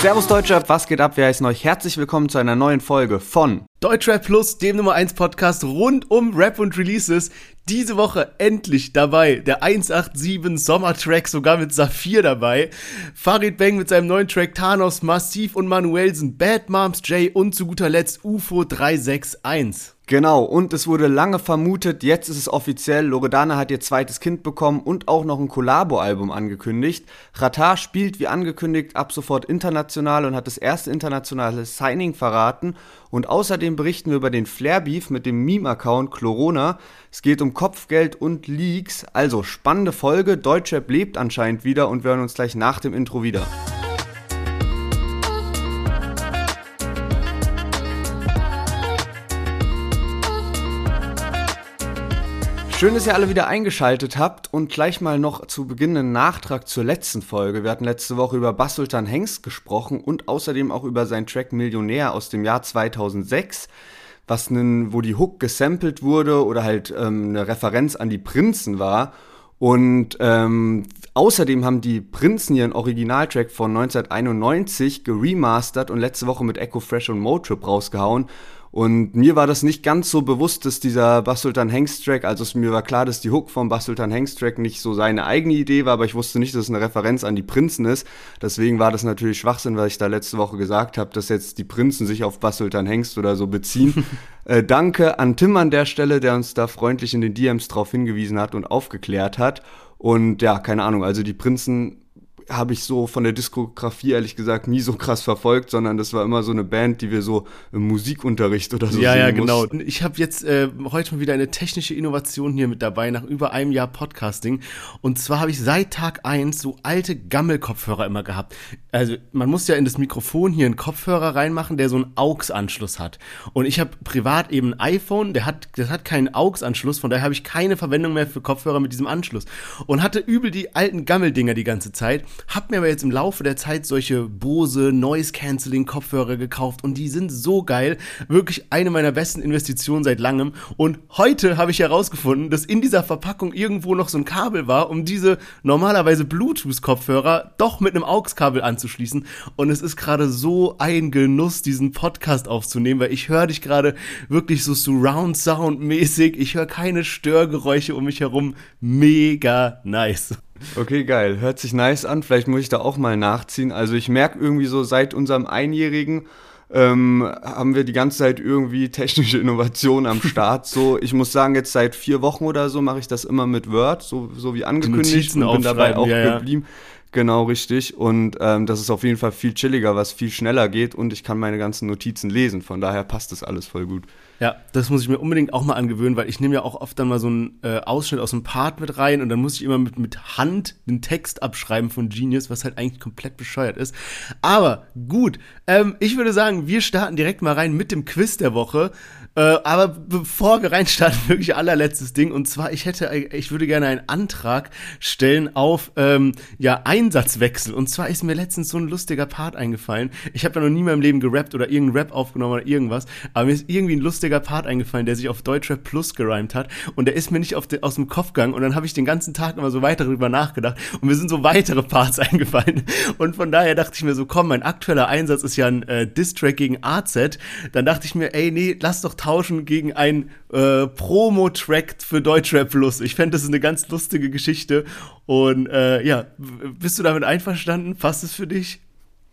Servus Deutschrap, was geht ab? Wir heißen euch herzlich willkommen zu einer neuen Folge von Deutschrap Plus, dem Nummer 1 Podcast rund um Rap und Releases. Diese Woche endlich dabei der 187 Sommertrack, sogar mit Saphir dabei. Farid Bang mit seinem neuen Track Thanos, Massiv und Manuelsen, Bad Moms J und zu guter Letzt UFO 361. Genau, und es wurde lange vermutet, jetzt ist es offiziell, Loredana hat ihr zweites Kind bekommen und auch noch ein Collabo-Album angekündigt. Ratar spielt wie angekündigt ab sofort international und hat das erste internationale Signing verraten. Und außerdem berichten wir über den Flair-Beef mit dem Meme-Account Chlorona. Es geht um Kopfgeld und Leaks. Also spannende Folge, Deutschrap lebt anscheinend wieder und wir hören uns gleich nach dem Intro wieder. Schön, dass ihr alle wieder eingeschaltet habt und gleich mal noch zu Beginn einen Nachtrag zur letzten Folge. Wir hatten letzte Woche über Bassultan Hengst gesprochen und außerdem auch über seinen Track Millionär aus dem Jahr 2006, was nen, wo die Hook gesampelt wurde oder halt ähm, eine Referenz an die Prinzen war. Und ähm, außerdem haben die Prinzen ihren Originaltrack von 1991 geremastert und letzte Woche mit Echo Fresh und Motrip rausgehauen. Und mir war das nicht ganz so bewusst, dass dieser Bassultan Hengst Track, also es mir war klar, dass die Hook vom Bassultan Hengst Track nicht so seine eigene Idee war, aber ich wusste nicht, dass es eine Referenz an die Prinzen ist. Deswegen war das natürlich Schwachsinn, weil ich da letzte Woche gesagt habe, dass jetzt die Prinzen sich auf Bassultan Hengst oder so beziehen. äh, danke an Tim an der Stelle, der uns da freundlich in den DMs drauf hingewiesen hat und aufgeklärt hat. Und ja, keine Ahnung, also die Prinzen habe ich so von der Diskografie ehrlich gesagt nie so krass verfolgt, sondern das war immer so eine Band, die wir so im Musikunterricht oder so Ja, ja, genau. Mussten. Ich habe jetzt äh, heute mal wieder eine technische Innovation hier mit dabei, nach über einem Jahr Podcasting. Und zwar habe ich seit Tag eins so alte Gammelkopfhörer immer gehabt. Also man muss ja in das Mikrofon hier einen Kopfhörer reinmachen, der so einen AUX-Anschluss hat. Und ich habe privat eben ein iPhone, der hat, das hat keinen AUX-Anschluss, von daher habe ich keine Verwendung mehr für Kopfhörer mit diesem Anschluss. Und hatte übel die alten Gammeldinger die ganze Zeit hab mir aber jetzt im Laufe der Zeit solche Bose Noise Cancelling Kopfhörer gekauft und die sind so geil. Wirklich eine meiner besten Investitionen seit langem. Und heute habe ich herausgefunden, dass in dieser Verpackung irgendwo noch so ein Kabel war, um diese normalerweise Bluetooth Kopfhörer doch mit einem AUX-Kabel anzuschließen. Und es ist gerade so ein Genuss, diesen Podcast aufzunehmen, weil ich höre dich gerade wirklich so Surround Sound mäßig. Ich höre keine Störgeräusche um mich herum. Mega nice. Okay, geil. Hört sich nice an. Vielleicht muss ich da auch mal nachziehen. Also ich merke irgendwie so seit unserem Einjährigen ähm, haben wir die ganze Zeit irgendwie technische Innovationen am Start. So, ich muss sagen, jetzt seit vier Wochen oder so mache ich das immer mit Word, so, so wie angekündigt und bin dabei auch ja, geblieben. Ja. Genau, richtig. Und ähm, das ist auf jeden Fall viel chilliger, was viel schneller geht und ich kann meine ganzen Notizen lesen. Von daher passt das alles voll gut. Ja, das muss ich mir unbedingt auch mal angewöhnen, weil ich nehme ja auch oft dann mal so einen äh, Ausschnitt aus einem Part mit rein und dann muss ich immer mit, mit Hand den Text abschreiben von Genius, was halt eigentlich komplett bescheuert ist. Aber gut, ähm, ich würde sagen, wir starten direkt mal rein mit dem Quiz der Woche. Äh, aber bevor wir reinstarten, wirklich allerletztes Ding. Und zwar, ich hätte, ich würde gerne einen Antrag stellen auf ähm, ja, Einsatzwechsel. Und zwar ist mir letztens so ein lustiger Part eingefallen. Ich habe ja noch nie in meinem Leben gerappt oder irgendeinen Rap aufgenommen oder irgendwas. Aber mir ist irgendwie ein lustiger lustiger Part eingefallen, der sich auf Deutschrap Plus gereimt hat. Und der ist mir nicht de, aus dem Kopf gegangen. Und dann habe ich den ganzen Tag immer so weiter darüber nachgedacht. Und mir sind so weitere Parts eingefallen. Und von daher dachte ich mir so, komm, mein aktueller Einsatz ist ja ein äh, Diss-Track gegen AZ. Dann dachte ich mir, ey, nee, lass doch tauschen gegen ein äh, Promo-Track für Deutschrap Plus. Ich fände, das ist eine ganz lustige Geschichte. Und äh, ja, bist du damit einverstanden? Passt es für dich?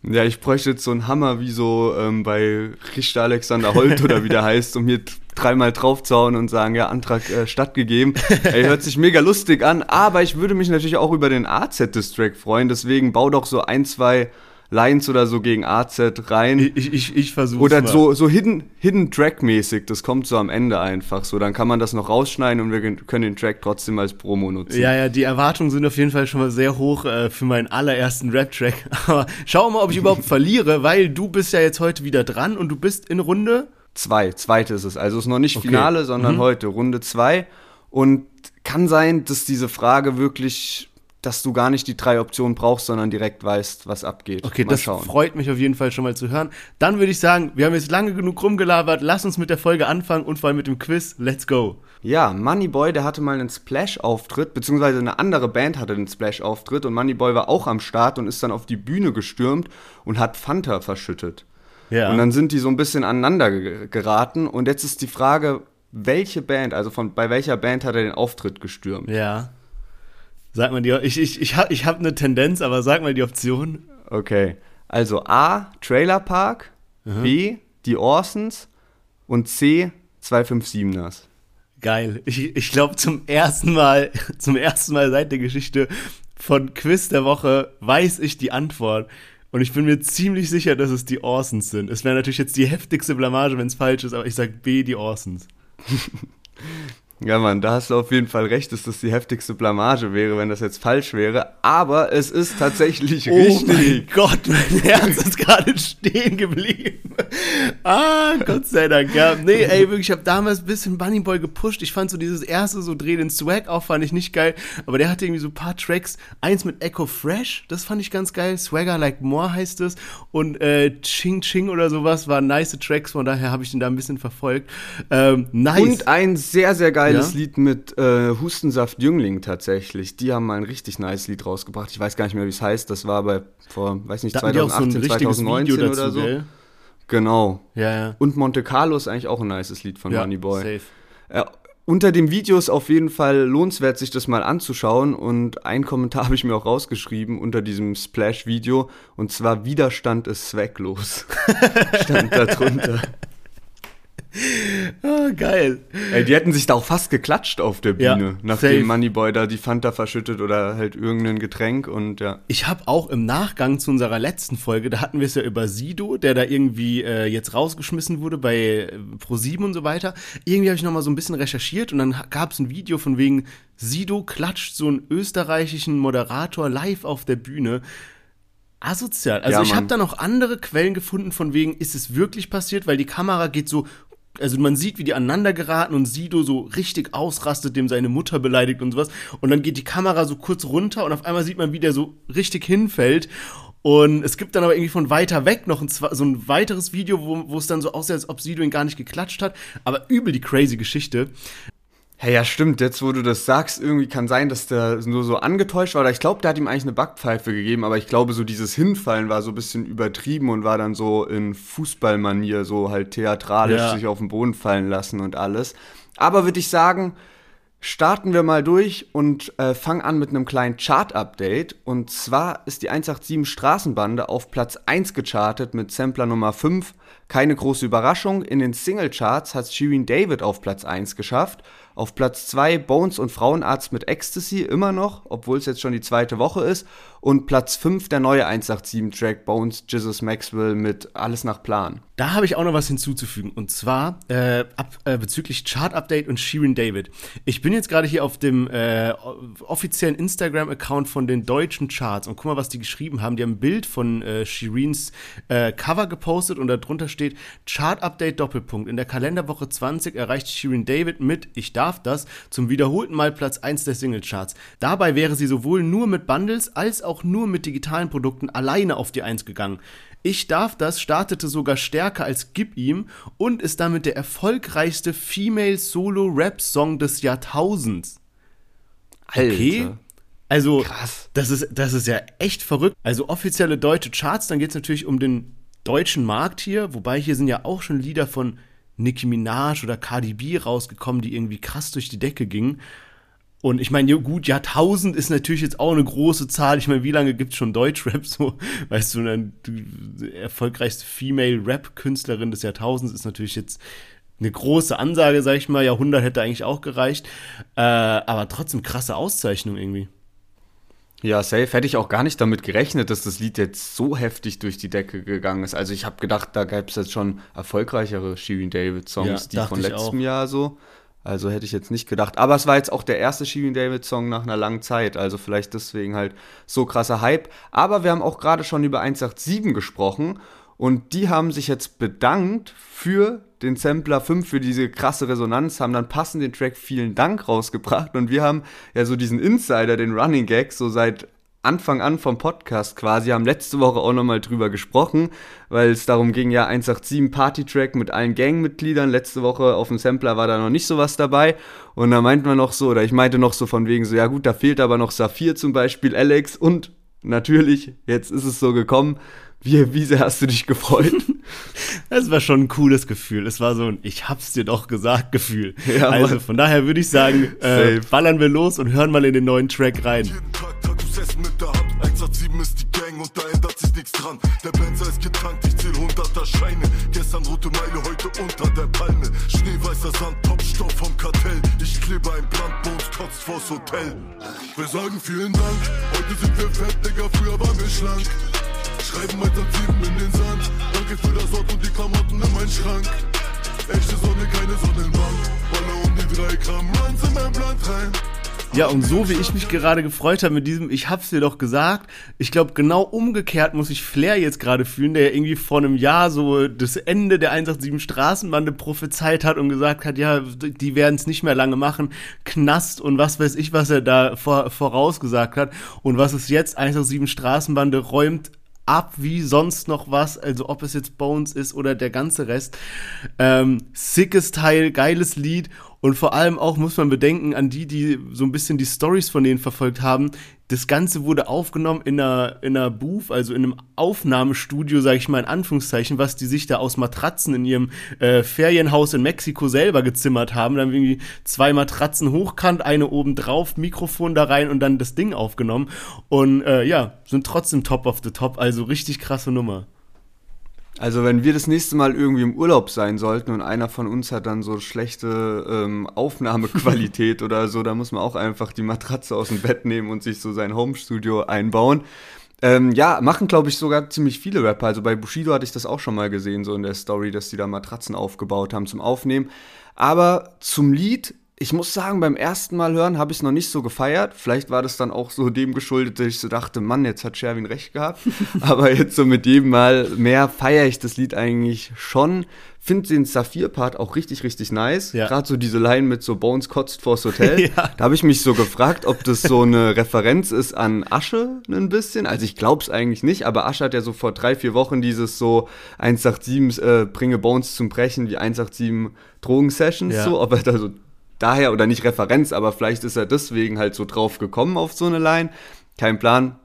Ja, ich bräuchte jetzt so einen Hammer wie so ähm, bei Richter Alexander Holt oder wie der heißt, um hier dreimal draufzuhauen und sagen, ja, Antrag äh, stattgegeben. Ey, hört sich mega lustig an, aber ich würde mich natürlich auch über den AZ-Distrack freuen, deswegen bau doch so ein, zwei Lines oder so gegen AZ rein. Ich, ich, ich versuche Oder mal. so, so Hidden, Hidden Track-mäßig, das kommt so am Ende einfach so. Dann kann man das noch rausschneiden und wir können den Track trotzdem als Promo nutzen. Ja, ja, die Erwartungen sind auf jeden Fall schon mal sehr hoch äh, für meinen allerersten Rap-Track. Aber schau mal, ob ich überhaupt verliere, weil du bist ja jetzt heute wieder dran und du bist in Runde. Zwei, zweite ist es. Also es ist noch nicht okay. Finale, sondern mhm. heute Runde zwei. Und kann sein, dass diese Frage wirklich dass du gar nicht die drei Optionen brauchst, sondern direkt weißt, was abgeht. Okay, mal das schauen. freut mich auf jeden Fall schon mal zu hören. Dann würde ich sagen, wir haben jetzt lange genug rumgelabert. Lass uns mit der Folge anfangen und vor allem mit dem Quiz. Let's go. Ja, Moneyboy, der hatte mal einen Splash-Auftritt, beziehungsweise eine andere Band hatte den Splash-Auftritt und Moneyboy war auch am Start und ist dann auf die Bühne gestürmt und hat Fanta verschüttet. Ja. Und dann sind die so ein bisschen aneinander geraten und jetzt ist die Frage, welche Band, also von bei welcher Band hat er den Auftritt gestürmt? Ja. Sag mal die, ich, ich, ich habe ich hab eine Tendenz, aber sag mal die Option. Okay. Also A, Trailer Park, mhm. B, die Orsons und C, 257ers. Geil. Ich, ich glaube zum ersten Mal, zum ersten Mal seit der Geschichte von Quiz der Woche weiß ich die Antwort. Und ich bin mir ziemlich sicher, dass es die Orsons sind. Es wäre natürlich jetzt die heftigste Blamage, wenn es falsch ist, aber ich sage B, die Orsons. Ja, Mann, da hast du auf jeden Fall recht, dass das die heftigste Blamage wäre, wenn das jetzt falsch wäre. Aber es ist tatsächlich oh richtig. Oh mein Gott, mein Herz ist gerade stehen geblieben. Ah, Gott sei Dank, ja. Nee, ey, wirklich, ich habe damals ein bisschen Bunny Boy gepusht. Ich fand so dieses erste so Dreh den Swag auch, fand ich nicht geil. Aber der hatte irgendwie so ein paar Tracks. Eins mit Echo Fresh, das fand ich ganz geil. Swagger Like More heißt es. Und äh, Ching Ching oder sowas waren nice Tracks. Von daher habe ich den da ein bisschen verfolgt. Ähm, nice. Und ein sehr, sehr geiles geiles ja? Lied mit äh, Hustensaft Jüngling tatsächlich. Die haben mal ein richtig nice Lied rausgebracht. Ich weiß gar nicht mehr, wie es heißt. Das war bei vor, weiß nicht, 2018, so 2019 dazu, oder so. Gell? Genau. Ja, ja. Und Monte Carlo ist eigentlich auch ein nices Lied von ja, Moneyboy. Safe. Äh, unter dem Video ist auf jeden Fall lohnenswert, sich das mal anzuschauen. Und ein Kommentar habe ich mir auch rausgeschrieben unter diesem Splash-Video. Und zwar Widerstand ist zwecklos. Stand da drunter. Oh, geil. Ey, die hätten sich da auch fast geklatscht auf der Bühne, ja, nachdem safe. Moneyboy da die Fanta verschüttet oder halt irgendein Getränk und ja. Ich habe auch im Nachgang zu unserer letzten Folge, da hatten wir es ja über Sido, der da irgendwie äh, jetzt rausgeschmissen wurde bei äh, Pro7 und so weiter. Irgendwie habe ich nochmal so ein bisschen recherchiert und dann gab es ein Video von wegen Sido klatscht so einen österreichischen Moderator live auf der Bühne asozial. Also ja, ich habe da noch andere Quellen gefunden von wegen, ist es wirklich passiert, weil die Kamera geht so also man sieht, wie die aneinander geraten und Sido so richtig ausrastet, dem seine Mutter beleidigt und sowas. Und dann geht die Kamera so kurz runter und auf einmal sieht man, wie der so richtig hinfällt. Und es gibt dann aber irgendwie von weiter weg noch ein, so ein weiteres Video, wo, wo es dann so aussieht, als ob Sido ihn gar nicht geklatscht hat. Aber übel die crazy Geschichte. Hey, ja, stimmt. Jetzt, wo du das sagst, irgendwie kann sein, dass der nur so angetäuscht war. Oder ich glaube, der hat ihm eigentlich eine Backpfeife gegeben, aber ich glaube, so dieses Hinfallen war so ein bisschen übertrieben und war dann so in Fußballmanier, so halt theatralisch ja. sich auf den Boden fallen lassen und alles. Aber würde ich sagen, starten wir mal durch und äh, fangen an mit einem kleinen Chart-Update. Und zwar ist die 187 Straßenbande auf Platz 1 gechartet mit Sampler Nummer 5. Keine große Überraschung, in den Single-Charts hat Shirin David auf Platz 1 geschafft auf Platz 2 Bones und Frauenarzt mit Ecstasy immer noch, obwohl es jetzt schon die zweite Woche ist. Und Platz 5 der neue 187-Track Bones, Jesus Maxwell mit Alles nach Plan. Da habe ich auch noch was hinzuzufügen. Und zwar äh, ab, äh, bezüglich Chart-Update und Shirin David. Ich bin jetzt gerade hier auf dem äh, offiziellen Instagram-Account von den deutschen Charts und guck mal, was die geschrieben haben. Die haben ein Bild von äh, Shirins äh, Cover gepostet und darunter steht Chart-Update Doppelpunkt. In der Kalenderwoche 20 erreicht Shirin David mit Ich darf das zum wiederholten Mal Platz 1 der Singlecharts. Dabei wäre sie sowohl nur mit Bundles als auch nur mit digitalen Produkten alleine auf die 1 gegangen. Ich darf das startete sogar stärker als Gib ihm und ist damit der erfolgreichste Female Solo Rap Song des Jahrtausends. Okay. Alter. Also, Krass. Das, ist, das ist ja echt verrückt. Also, offizielle deutsche Charts, dann geht es natürlich um den deutschen Markt hier, wobei hier sind ja auch schon Lieder von Nicki Minaj oder Cardi B rausgekommen, die irgendwie krass durch die Decke gingen. Und ich meine, gut, ja, 1000 ist natürlich jetzt auch eine große Zahl. Ich meine, wie lange gibt es schon Deutschrap so? Weißt du, eine, erfolgreichste Female-Rap-Künstlerin des Jahrtausends ist natürlich jetzt eine große Ansage, sag ich mal. Jahrhundert hätte eigentlich auch gereicht. Äh, aber trotzdem krasse Auszeichnung irgendwie. Ja, safe. Hätte ich auch gar nicht damit gerechnet, dass das Lied jetzt so heftig durch die Decke gegangen ist. Also ich habe gedacht, da gäbe es jetzt schon erfolgreichere Shirin David Songs, ja, die von letztem Jahr so. Also hätte ich jetzt nicht gedacht. Aber es war jetzt auch der erste Shirin David Song nach einer langen Zeit. Also vielleicht deswegen halt so krasser Hype. Aber wir haben auch gerade schon über 187 gesprochen. Und die haben sich jetzt bedankt für den Sampler 5, für diese krasse Resonanz, haben dann passend den Track Vielen Dank rausgebracht. Und wir haben ja so diesen Insider, den Running Gag, so seit Anfang an vom Podcast quasi, haben letzte Woche auch nochmal drüber gesprochen, weil es darum ging, ja 187 Party-Track mit allen Gangmitgliedern. Letzte Woche auf dem Sampler war da noch nicht sowas dabei. Und da meint man noch so, oder ich meinte noch so von wegen so, ja gut, da fehlt aber noch Saphir zum Beispiel, Alex und natürlich, jetzt ist es so gekommen, wie, wie sehr hast du dich gefreut? Das war schon ein cooles Gefühl. Es war so ein Ich hab's dir doch gesagt Gefühl. Ja, also von daher würde ich sagen, äh, ballern wir los und hören mal in den neuen Track rein. Jeden Tag Tattoos essen mit der Hand. 187 ist die Gang und da ändert sich nichts dran. Der Benzer ist getankt, ich zähl hunderter Scheine. Gestern rote Meile, heute unter der Palme. Schneeweißer Sand, Topstoff vom Kartell. Ich klebe ein Brandbones, kotzt vors Hotel. Wir sagen vielen Dank, heute sind wir fett, Digga, früher waren wir schlank. Schreiben Alternativen in den Sand. Danke für das Wort und die Klamotten in meinen Schrank. Echte Sonne, keine Sonnenbank. Baller um die drei Gramm Runs in mein Blatt rein. Ja, und so wie ich mich gerade gefreut habe mit diesem, ich hab's dir doch gesagt, ich glaube, genau umgekehrt muss ich Flair jetzt gerade fühlen, der ja irgendwie vor einem Jahr so das Ende der 187 Straßenbande prophezeit hat und gesagt hat, ja, die werden es nicht mehr lange machen, Knast und was weiß ich, was er da vor, vorausgesagt hat. Und was ist jetzt? 187 Straßenbande räumt ab wie sonst noch was, also ob es jetzt Bones ist oder der ganze Rest. Ähm, sickes Teil, geiles Lied und vor allem auch muss man bedenken an die, die so ein bisschen die Stories von denen verfolgt haben. Das Ganze wurde aufgenommen in einer, in einer Booth, also in einem Aufnahmestudio, sage ich mal in Anführungszeichen, was die sich da aus Matratzen in ihrem äh, Ferienhaus in Mexiko selber gezimmert haben. Dann irgendwie zwei Matratzen hochkant, eine oben drauf, Mikrofon da rein und dann das Ding aufgenommen. Und äh, ja, sind trotzdem top of the top, also richtig krasse Nummer. Also wenn wir das nächste Mal irgendwie im Urlaub sein sollten und einer von uns hat dann so schlechte ähm, Aufnahmequalität oder so, da muss man auch einfach die Matratze aus dem Bett nehmen und sich so sein Homestudio einbauen. Ähm, ja, machen glaube ich sogar ziemlich viele Rapper. Also bei Bushido hatte ich das auch schon mal gesehen, so in der Story, dass die da Matratzen aufgebaut haben zum Aufnehmen. Aber zum Lied ich muss sagen, beim ersten Mal hören habe ich es noch nicht so gefeiert. Vielleicht war das dann auch so dem geschuldet, dass ich so dachte, Mann, jetzt hat Sherwin recht gehabt. Aber jetzt so mit jedem Mal mehr feiere ich das Lied eigentlich schon. Finde den Saphir-Part auch richtig, richtig nice. Ja. Gerade so diese Line mit so Bones kotzt vors Hotel. ja. Da habe ich mich so gefragt, ob das so eine Referenz ist an Asche ein bisschen. Also ich glaube es eigentlich nicht, aber Asche hat ja so vor drei, vier Wochen dieses so 187 äh, bringe Bones zum Brechen wie 187 Drogen-Sessions. Ja. So, ob er da so daher oder nicht Referenz, aber vielleicht ist er deswegen halt so drauf gekommen auf so eine Line. Kein Plan.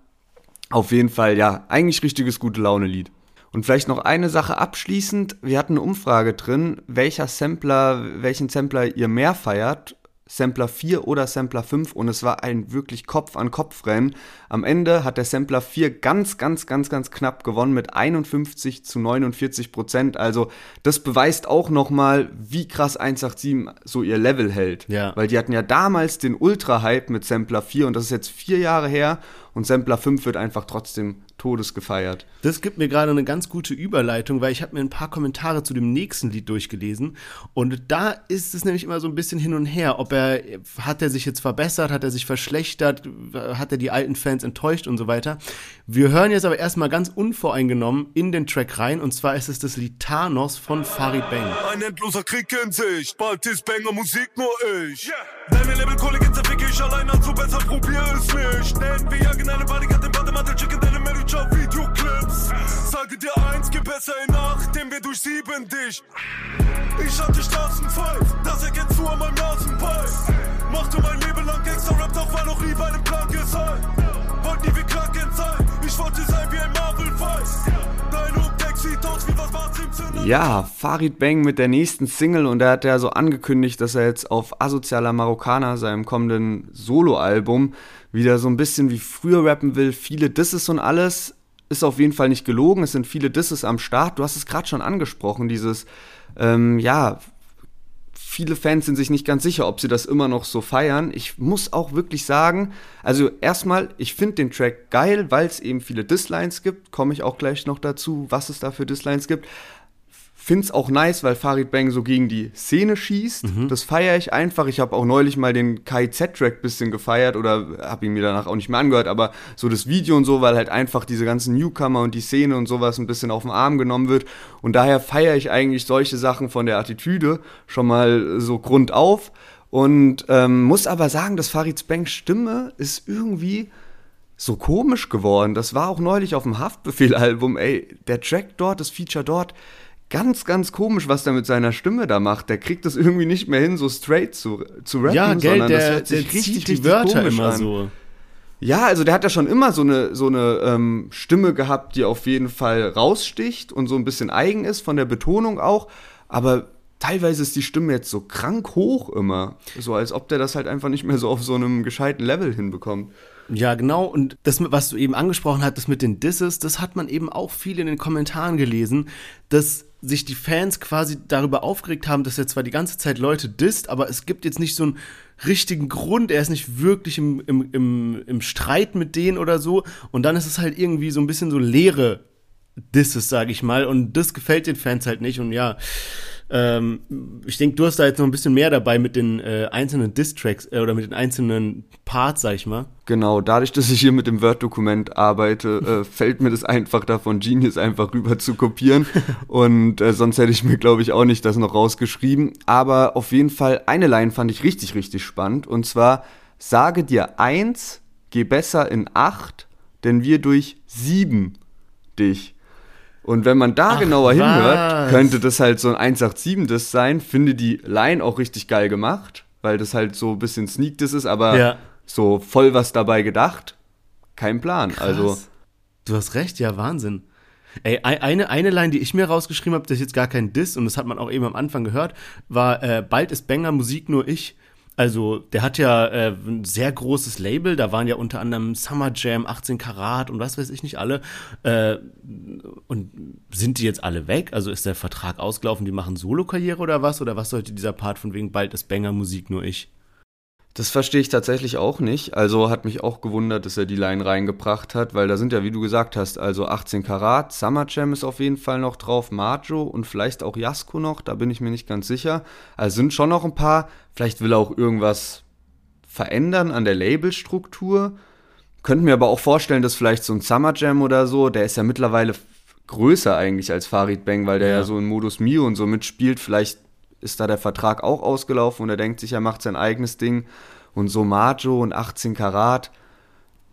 Auf jeden Fall, ja, eigentlich richtiges gute Laune-Lied. Und vielleicht noch eine Sache abschließend. Wir hatten eine Umfrage drin, welcher Sampler, welchen Sampler ihr mehr feiert. Sampler 4 oder Sampler 5 und es war ein wirklich Kopf-an-Kopf-Rennen. Am Ende hat der Sampler 4 ganz, ganz, ganz, ganz knapp gewonnen mit 51 zu 49 Prozent. Also das beweist auch nochmal, wie krass 187 so ihr Level hält. Ja. Weil die hatten ja damals den Ultra-Hype mit Sampler 4 und das ist jetzt vier Jahre her und Sampler 5 wird einfach trotzdem Todes gefeiert. Das gibt mir gerade eine ganz gute Überleitung, weil ich habe mir ein paar Kommentare zu dem nächsten Lied durchgelesen und da ist es nämlich immer so ein bisschen hin und her, ob er hat er sich jetzt verbessert, hat er sich verschlechtert, hat er die alten Fans enttäuscht und so weiter. Wir hören jetzt aber erstmal ganz unvoreingenommen in den Track rein und zwar ist es das Lied Thanos von Farid Bang. Ein endloser Krieg in sich, bald ist Banger Musik nur ich. Yeah. Nenn mir Label Kollegen, zerficke ich allein, also besser probier es nicht. Nennen wir jagen eine Bodyguard, den Bademantel, chicken deine Job Videoclips. Sage dir eins, geh besser in Nacht, denn wir durchsieben dich. Ich hatte Straßenfight, das erkennst du an meinem Nasenball. Machte mein Leben lang Gangster-Rap, doch war noch nie bei einem Plan gesagt. Wollt nie wie Kraken sein, ich wollte sein wie ein Marvel-Weiß. Ja, Farid Bang mit der nächsten Single und er hat ja so angekündigt, dass er jetzt auf Asozialer Marokkaner, seinem kommenden Soloalbum, wieder so ein bisschen wie früher rappen will. Viele Disses und alles. Ist auf jeden Fall nicht gelogen, es sind viele Disses am Start. Du hast es gerade schon angesprochen, dieses, ähm, ja, viele Fans sind sich nicht ganz sicher, ob sie das immer noch so feiern. Ich muss auch wirklich sagen, also erstmal, ich finde den Track geil, weil es eben viele Dislines gibt. Komme ich auch gleich noch dazu, was es da für Dislines gibt. Find's auch nice, weil Farid Bang so gegen die Szene schießt. Mhm. Das feiere ich einfach. Ich habe auch neulich mal den Kai Z-Track bisschen gefeiert oder habe ihn mir danach auch nicht mehr angehört, aber so das Video und so, weil halt einfach diese ganzen Newcomer und die Szene und sowas ein bisschen auf den Arm genommen wird. Und daher feiere ich eigentlich solche Sachen von der Attitüde schon mal so grundauf. Und ähm, muss aber sagen, dass Farid Banks Stimme ist irgendwie so komisch geworden. Das war auch neulich auf dem Haftbefehl-Album, ey, der Track dort, das Feature dort, ganz, ganz komisch, was der mit seiner Stimme da macht. Der kriegt das irgendwie nicht mehr hin, so straight zu, zu rappen, ja, gell, sondern der, das hört sich der richtig, zieht die richtig Wörter immer an. so. Ja, also der hat ja schon immer so eine, so eine ähm, Stimme gehabt, die auf jeden Fall raussticht und so ein bisschen eigen ist, von der Betonung auch. Aber teilweise ist die Stimme jetzt so krank hoch immer. So als ob der das halt einfach nicht mehr so auf so einem gescheiten Level hinbekommt. Ja, genau. Und das, was du eben angesprochen hattest mit den Disses, das hat man eben auch viel in den Kommentaren gelesen, dass sich die Fans quasi darüber aufgeregt haben, dass er zwar die ganze Zeit Leute disst, aber es gibt jetzt nicht so einen richtigen Grund, er ist nicht wirklich im, im, im, im Streit mit denen oder so. Und dann ist es halt irgendwie so ein bisschen so leere Disses, sag ich mal. Und das gefällt den Fans halt nicht. Und ja, ähm, ich denke, du hast da jetzt noch ein bisschen mehr dabei mit den äh, einzelnen Distracks äh, oder mit den einzelnen Parts, sag ich mal. Genau, dadurch, dass ich hier mit dem Word-Dokument arbeite, äh, fällt mir das einfach davon, Genius einfach rüber zu kopieren. Und äh, sonst hätte ich mir, glaube ich, auch nicht das noch rausgeschrieben. Aber auf jeden Fall, eine Line fand ich richtig, richtig spannend. Und zwar, sage dir eins, geh besser in acht, denn wir durch sieben dich. Und wenn man da Ach, genauer was? hinhört, könnte das halt so ein 187 das sein. Finde die Line auch richtig geil gemacht, weil das halt so ein bisschen Sneak das ist, aber ja. so voll was dabei gedacht. Kein Plan. Krass. Also. Du hast recht, ja, Wahnsinn. Ey, eine, eine Line, die ich mir rausgeschrieben habe, das ist jetzt gar kein Diss und das hat man auch eben am Anfang gehört, war äh, Bald ist Banger Musik nur ich. Also, der hat ja äh, ein sehr großes Label, da waren ja unter anderem Summer Jam, 18 Karat und was weiß ich nicht alle. Äh, und sind die jetzt alle weg? Also ist der Vertrag ausgelaufen, die machen Solo-Karriere oder was? Oder was sollte dieser Part von wegen bald ist Banger Musik nur ich? Das verstehe ich tatsächlich auch nicht. Also hat mich auch gewundert, dass er die Line reingebracht hat, weil da sind ja, wie du gesagt hast, also 18 Karat, Summer Jam ist auf jeden Fall noch drauf, Majo und vielleicht auch Jasko noch, da bin ich mir nicht ganz sicher. Also sind schon noch ein paar. Vielleicht will er auch irgendwas verändern an der Labelstruktur. Könnte mir aber auch vorstellen, dass vielleicht so ein Summer Jam oder so, der ist ja mittlerweile größer eigentlich als Farid Bang, weil der ja, ja so in Modus Mio und so mitspielt. Vielleicht ist da der Vertrag auch ausgelaufen und er denkt sich, er macht sein eigenes Ding. Und so Majo und 18 Karat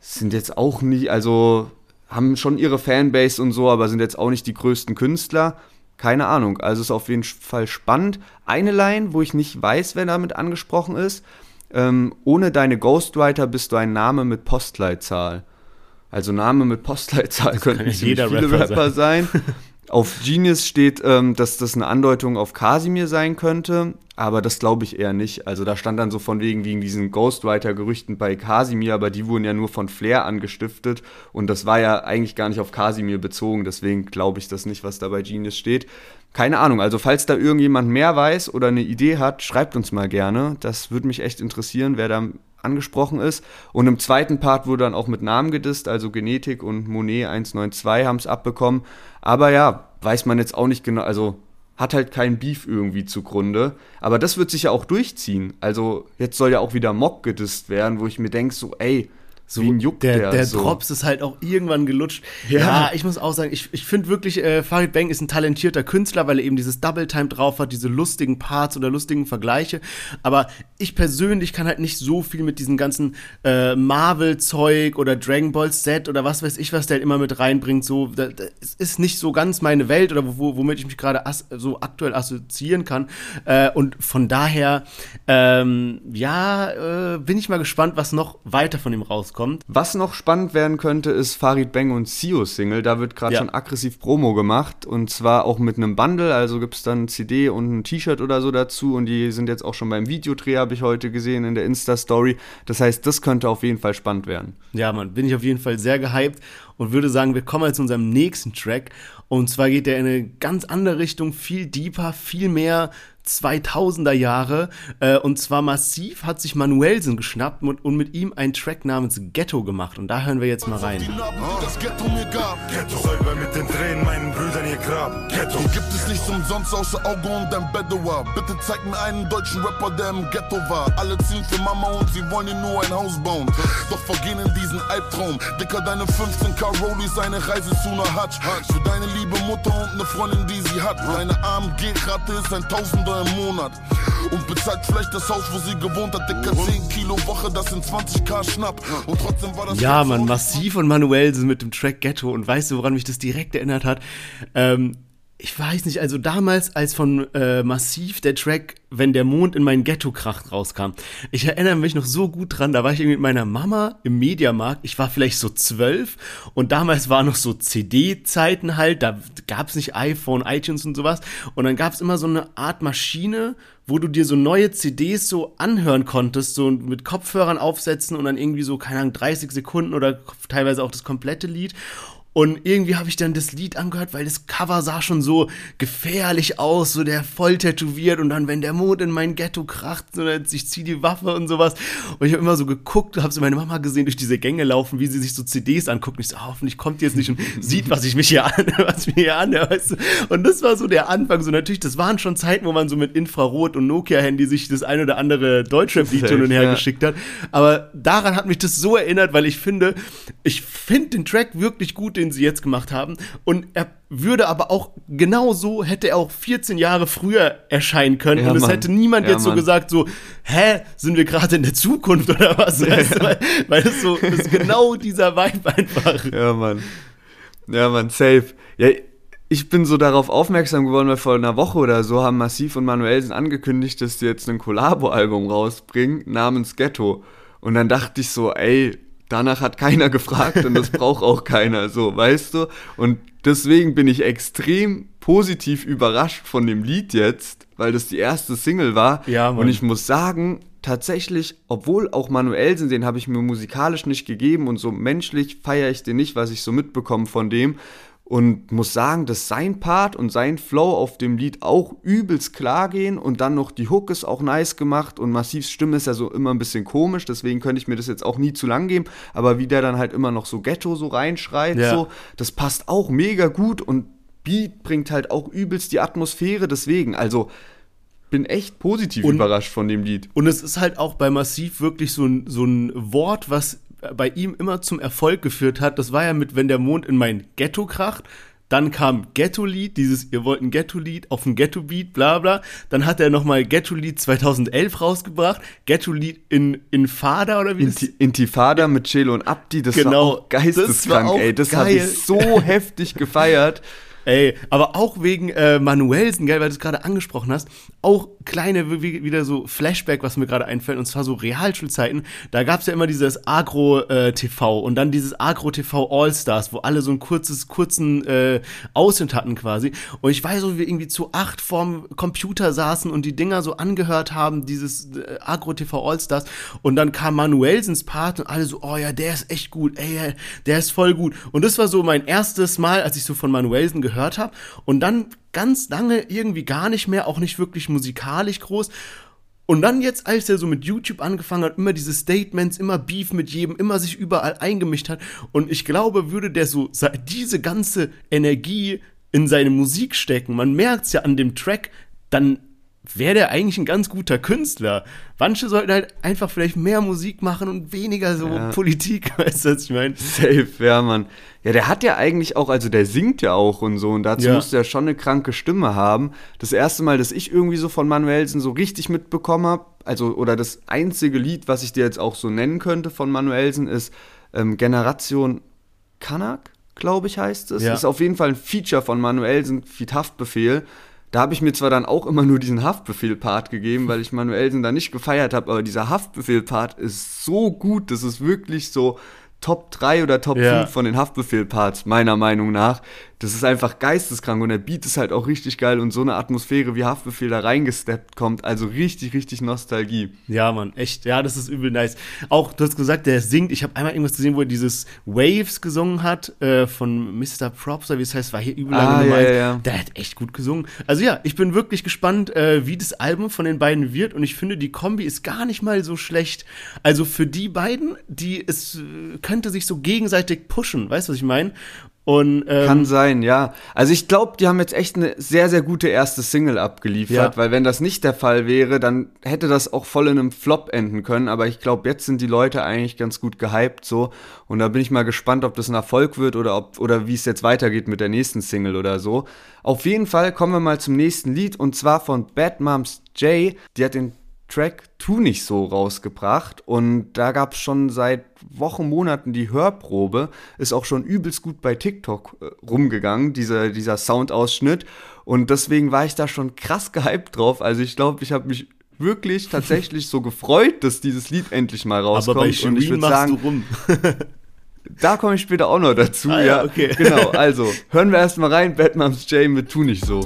sind jetzt auch nicht, also haben schon ihre Fanbase und so, aber sind jetzt auch nicht die größten Künstler. Keine Ahnung. Also ist auf jeden Fall spannend. Eine Line, wo ich nicht weiß, wer damit angesprochen ist. Ähm, ohne deine Ghostwriter bist du ein Name mit Postleitzahl. Also Name mit Postleitzahl könnten viele Rapper, Rapper sein. sein. Auf Genius steht, ähm, dass das eine Andeutung auf Casimir sein könnte, aber das glaube ich eher nicht. Also da stand dann so von wegen wegen diesen Ghostwriter-Gerüchten bei Casimir, aber die wurden ja nur von Flair angestiftet und das war ja eigentlich gar nicht auf Casimir bezogen, deswegen glaube ich das nicht, was da bei Genius steht. Keine Ahnung, also falls da irgendjemand mehr weiß oder eine Idee hat, schreibt uns mal gerne. Das würde mich echt interessieren, wer da angesprochen ist. Und im zweiten Part wurde dann auch mit Namen gedisst, also Genetik und Monet 192 haben es abbekommen. Aber ja, weiß man jetzt auch nicht genau, also hat halt kein Beef irgendwie zugrunde. Aber das wird sich ja auch durchziehen. Also jetzt soll ja auch wieder Mock gedisst werden, wo ich mir denke, so, ey, so, Wen juckt der, der, der so? Drops ist halt auch irgendwann gelutscht. Ja, ja ich muss auch sagen, ich, ich finde wirklich, äh, Farid Bang ist ein talentierter Künstler, weil er eben dieses Double Time drauf hat, diese lustigen Parts oder lustigen Vergleiche. Aber ich persönlich kann halt nicht so viel mit diesem ganzen äh, Marvel-Zeug oder Dragon Ball Z oder was weiß ich, was der halt immer mit reinbringt. So, das, das ist nicht so ganz meine Welt oder wo, womit ich mich gerade so aktuell assoziieren kann. Äh, und von daher, ähm, ja, äh, bin ich mal gespannt, was noch weiter von ihm rauskommt kommt. Was noch spannend werden könnte, ist Farid Bang und Sio Single. Da wird gerade ja. schon aggressiv Promo gemacht und zwar auch mit einem Bundle. Also gibt es dann CD und ein T-Shirt oder so dazu und die sind jetzt auch schon beim Videodreh, habe ich heute gesehen in der Insta-Story. Das heißt, das könnte auf jeden Fall spannend werden. Ja, man, bin ich auf jeden Fall sehr gehypt und würde sagen, wir kommen jetzt zu unserem nächsten Track. Und zwar geht der in eine ganz andere Richtung, viel deeper, viel mehr 2000er Jahre. Äh, und zwar massiv hat sich Manuelsen geschnappt und, und, mit ihm einen Track namens Ghetto gemacht. Und da hören wir jetzt mal rein. Das Ghetto mir gab. Ghetto säuber mit den Tränen meinen Brüdern ihr Grab. Ghetto gibt es nichts umsonst außer Auge und ein Bedouin. Bitte zeig mir einen deutschen Rapper, der im Ghetto war. Alle ziehen für Mama und sie wollen ihr nur ein Haus bauen. Doch vergehen in diesen Albtraum. Dicker, deine 15k Rollies, eine Reise zu einer Hutch. Für deine liebe Mutter und eine Freundin, die sie hat. Deine AMG-Rate ist ein Tausender im Monat. Und bezahlt vielleicht das Haus, wo sie gewohnt hat. Dicker 10 Kilo Woche, das sind 20k Schnapp. Und trotzdem war das. Ja, man, massiv und manuell sind mit dem Track Ghetto. Und weißt du, woran mich das direkt erinnert hat? Ähm, ich weiß nicht, also damals, als von äh, Massiv der Track Wenn der Mond in mein Ghetto kracht rauskam, ich erinnere mich noch so gut dran, da war ich irgendwie mit meiner Mama im Mediamarkt, ich war vielleicht so zwölf und damals war noch so CD-Zeiten halt, da gab es nicht iPhone, iTunes und sowas und dann gab es immer so eine Art Maschine, wo du dir so neue CDs so anhören konntest, so mit Kopfhörern aufsetzen und dann irgendwie so, keine Ahnung, 30 Sekunden oder teilweise auch das komplette Lied und irgendwie habe ich dann das Lied angehört, weil das Cover sah schon so gefährlich aus, so der voll tätowiert und dann, wenn der Mond in mein Ghetto kracht, so, ich ziehe die Waffe und sowas. Und ich habe immer so geguckt, habe so meine Mama gesehen durch diese Gänge laufen, wie sie sich so CDs anguckt. Und ich so, oh, hoffentlich kommt die jetzt nicht und sieht, was ich mich hier an, was mir hier an, weißt du? Und das war so der Anfang. So natürlich, das waren schon Zeiten, wo man so mit Infrarot und Nokia-Handy sich das ein oder andere Deutschrap-Lied hin und her ja. geschickt hat. Aber daran hat mich das so erinnert, weil ich finde, ich finde den Track wirklich gut, den sie jetzt gemacht haben. Und er würde aber auch genau so hätte er auch 14 Jahre früher erscheinen können. Ja, und es hätte niemand ja, jetzt Mann. so gesagt, so, hä, sind wir gerade in der Zukunft oder was? Ja. Weißt du, weil, weil es so ist genau dieser Vibe einfach. Ja, Mann. Ja, Mann, safe. Ja, ich bin so darauf aufmerksam geworden, weil vor einer Woche oder so haben Massiv und Manuelsen angekündigt, dass sie jetzt ein Collabo-Album rausbringen namens Ghetto. Und dann dachte ich so, ey, danach hat keiner gefragt und das braucht auch keiner, so, weißt du? Und deswegen bin ich extrem positiv überrascht von dem Lied jetzt, weil das die erste Single war. Ja, Mann. Und ich muss sagen, tatsächlich, obwohl auch Manuelsen, den habe ich mir musikalisch nicht gegeben und so menschlich feiere ich den nicht, was ich so mitbekomme von dem und muss sagen, dass sein Part und sein Flow auf dem Lied auch übelst klar gehen und dann noch die Hook ist auch nice gemacht und Massivs Stimme ist ja so immer ein bisschen komisch, deswegen könnte ich mir das jetzt auch nie zu lang geben, aber wie der dann halt immer noch so Ghetto so reinschreit, ja. so, das passt auch mega gut und Beat bringt halt auch übelst die Atmosphäre, deswegen, also bin echt positiv und, überrascht von dem Lied. Und es ist halt auch bei Massiv wirklich so ein, so ein Wort, was bei ihm immer zum Erfolg geführt hat, das war ja mit Wenn der Mond in mein Ghetto kracht. Dann kam Ghetto-Lied, dieses, ihr wollt ein Ghetto-Lied auf ein Ghetto-Beat, bla bla. Dann hat er nochmal Ghetto-Lied 2011 rausgebracht. Ghetto-Lied in, in Fada oder wie Inti, das? Intifada mit Chelo und Abdi, das genau, war auch geisteskrank, das war auch ey. Das habe ich so heftig gefeiert. Ey, aber auch wegen äh, Manuelsen, geil, weil du es gerade angesprochen hast, auch kleine, wie, wieder so Flashback, was mir gerade einfällt, und zwar so Realschulzeiten, da gab es ja immer dieses Agro-TV äh, und dann dieses Agro-TV All-Stars, wo alle so ein kurzes, kurzen äh, Ausschnitt hatten quasi. Und ich weiß so, wie wir irgendwie zu acht vorm Computer saßen und die Dinger so angehört haben, dieses äh, Agro-TV All-Stars, und dann kam Manuelsens Part und alle so, oh ja, der ist echt gut, ey, der ist voll gut. Und das war so mein erstes Mal, als ich so von Manuelsen gehört gehört habe. Und dann ganz lange irgendwie gar nicht mehr, auch nicht wirklich musikalisch groß. Und dann jetzt, als er so mit YouTube angefangen hat, immer diese Statements, immer Beef mit jedem, immer sich überall eingemischt hat. Und ich glaube, würde der so diese ganze Energie in seine Musik stecken, man merkt es ja an dem Track, dann wäre der eigentlich ein ganz guter Künstler. Manche sollten halt einfach vielleicht mehr Musik machen und weniger so ja. Politik, weißt du, was ich meine? Safe, ja, Mann. Ja, der hat ja eigentlich auch, also der singt ja auch und so und dazu ja. musste er schon eine kranke Stimme haben. Das erste Mal, dass ich irgendwie so von Manuelsen so richtig mitbekommen habe, also oder das einzige Lied, was ich dir jetzt auch so nennen könnte von Manuelsen, ist ähm, Generation Kanak, glaube ich, heißt es. Ja. Ist auf jeden Fall ein Feature von Manuelsen, Feed Haftbefehl. Da habe ich mir zwar dann auch immer nur diesen Haftbefehl-Part gegeben, weil ich Manuelsen da nicht gefeiert habe, aber dieser Haftbefehl-Part ist so gut, das ist wirklich so Top 3 oder Top ja. 5 von den Haftbefehl-Parts, meiner Meinung nach. Das ist einfach geisteskrank und der Beat ist halt auch richtig geil und so eine Atmosphäre wie Haftbefehl da reingesteppt kommt, also richtig, richtig Nostalgie. Ja, Mann, echt, ja, das ist übel nice. Auch, du hast gesagt, der singt, ich habe einmal irgendwas gesehen, wo er dieses Waves gesungen hat, äh, von Mr. Props, oder wie es heißt, war hier übel lange Ah, Nummer ja, ja. Der hat echt gut gesungen. Also ja, ich bin wirklich gespannt, äh, wie das Album von den beiden wird und ich finde, die Kombi ist gar nicht mal so schlecht. Also für die beiden, die, es äh, könnte sich so gegenseitig pushen, weißt du, was ich meine? Und, ähm, Kann sein, ja. Also ich glaube, die haben jetzt echt eine sehr, sehr gute erste Single abgeliefert, Ja. weil wenn das nicht der Fall wäre, dann hätte das auch voll in einem Flop enden können. Aber ich glaube, jetzt sind die Leute eigentlich ganz gut gehypt so. Und da bin ich mal gespannt, ob das ein Erfolg wird oder ob oder wie es jetzt weitergeht mit der nächsten Single oder so. Auf jeden Fall kommen wir mal zum nächsten Lied und zwar von Bad Moms J. Die hat den Track Tu nicht so rausgebracht. Und da gab es schon seit Wochen, Monaten die Hörprobe, ist auch schon übelst gut bei TikTok äh, rumgegangen, dieser, dieser Soundausschnitt. Und deswegen war ich da schon krass gehypt drauf, also ich glaube, ich habe mich wirklich tatsächlich so gefreut, dass dieses Lied endlich mal rauskommt aber bei und ich Shirin würde machst sagen, du rum. da komme ich später auch noch dazu, Ah, ja, ja, okay. genau, also hören wir erstmal rein, Bad Moms J mit Tu nicht so.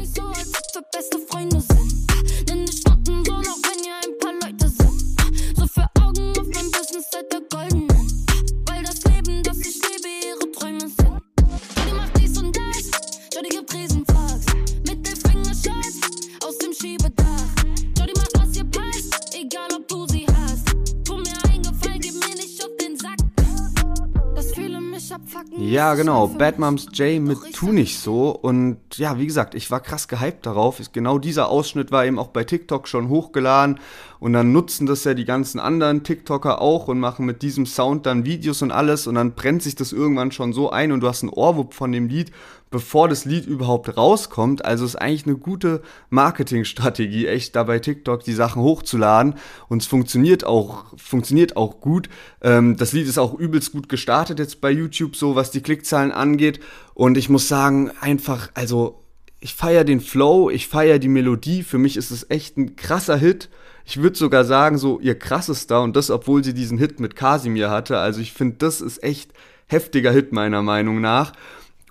Ja, genau. Bad. Moms J mit Tu nicht so. Und ja, wie gesagt, ich war krass gehypt darauf. Ist- Genau dieser Ausschnitt war eben auch bei TikTok schon hochgeladen. Und dann nutzen das ja die ganzen anderen TikToker auch und machen mit diesem Sound dann Videos und alles. Und dann brennt sich das irgendwann schon so ein und du hast einen Ohrwupp von dem Lied, bevor das Lied überhaupt rauskommt. Also ist eigentlich eine gute Marketingstrategie, echt da bei TikTok die Sachen hochzuladen. Und es funktioniert auch, funktioniert auch gut. Ähm, das Lied ist auch übelst gut gestartet jetzt bei YouTube, so was die Klickzahlen angeht. Und ich muss sagen, einfach, also ich feiere den Flow, ich feiere die Melodie. Für mich ist es echt ein krasser Hit. Ich würde sogar sagen, so ihr krassester und das, obwohl sie diesen Hit mit Kasimir hatte. Also ich finde, das ist echt heftiger Hit meiner Meinung nach.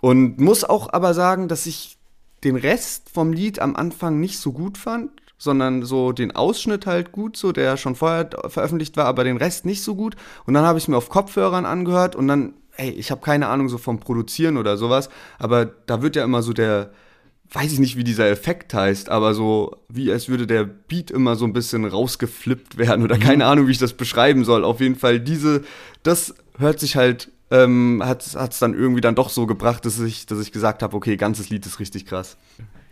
Und muss auch aber sagen, dass ich den Rest vom Lied am Anfang nicht so gut fand, sondern so den Ausschnitt halt gut, so der schon vorher veröffentlicht war, aber den Rest nicht so gut. Und dann habe ich es mir auf Kopfhörern angehört und dann, ey, ich habe keine Ahnung so vom Produzieren oder sowas, aber da wird ja immer so der, weiß ich nicht, wie dieser Effekt heißt, aber so, wie als würde der Beat immer so ein bisschen rausgeflippt werden oder keine Ahnung, wie ich das beschreiben soll. Auf jeden Fall, diese, das hört sich halt, ähm, hat es dann irgendwie dann doch so gebracht, dass ich, dass ich gesagt habe, okay, ganzes Lied ist richtig krass.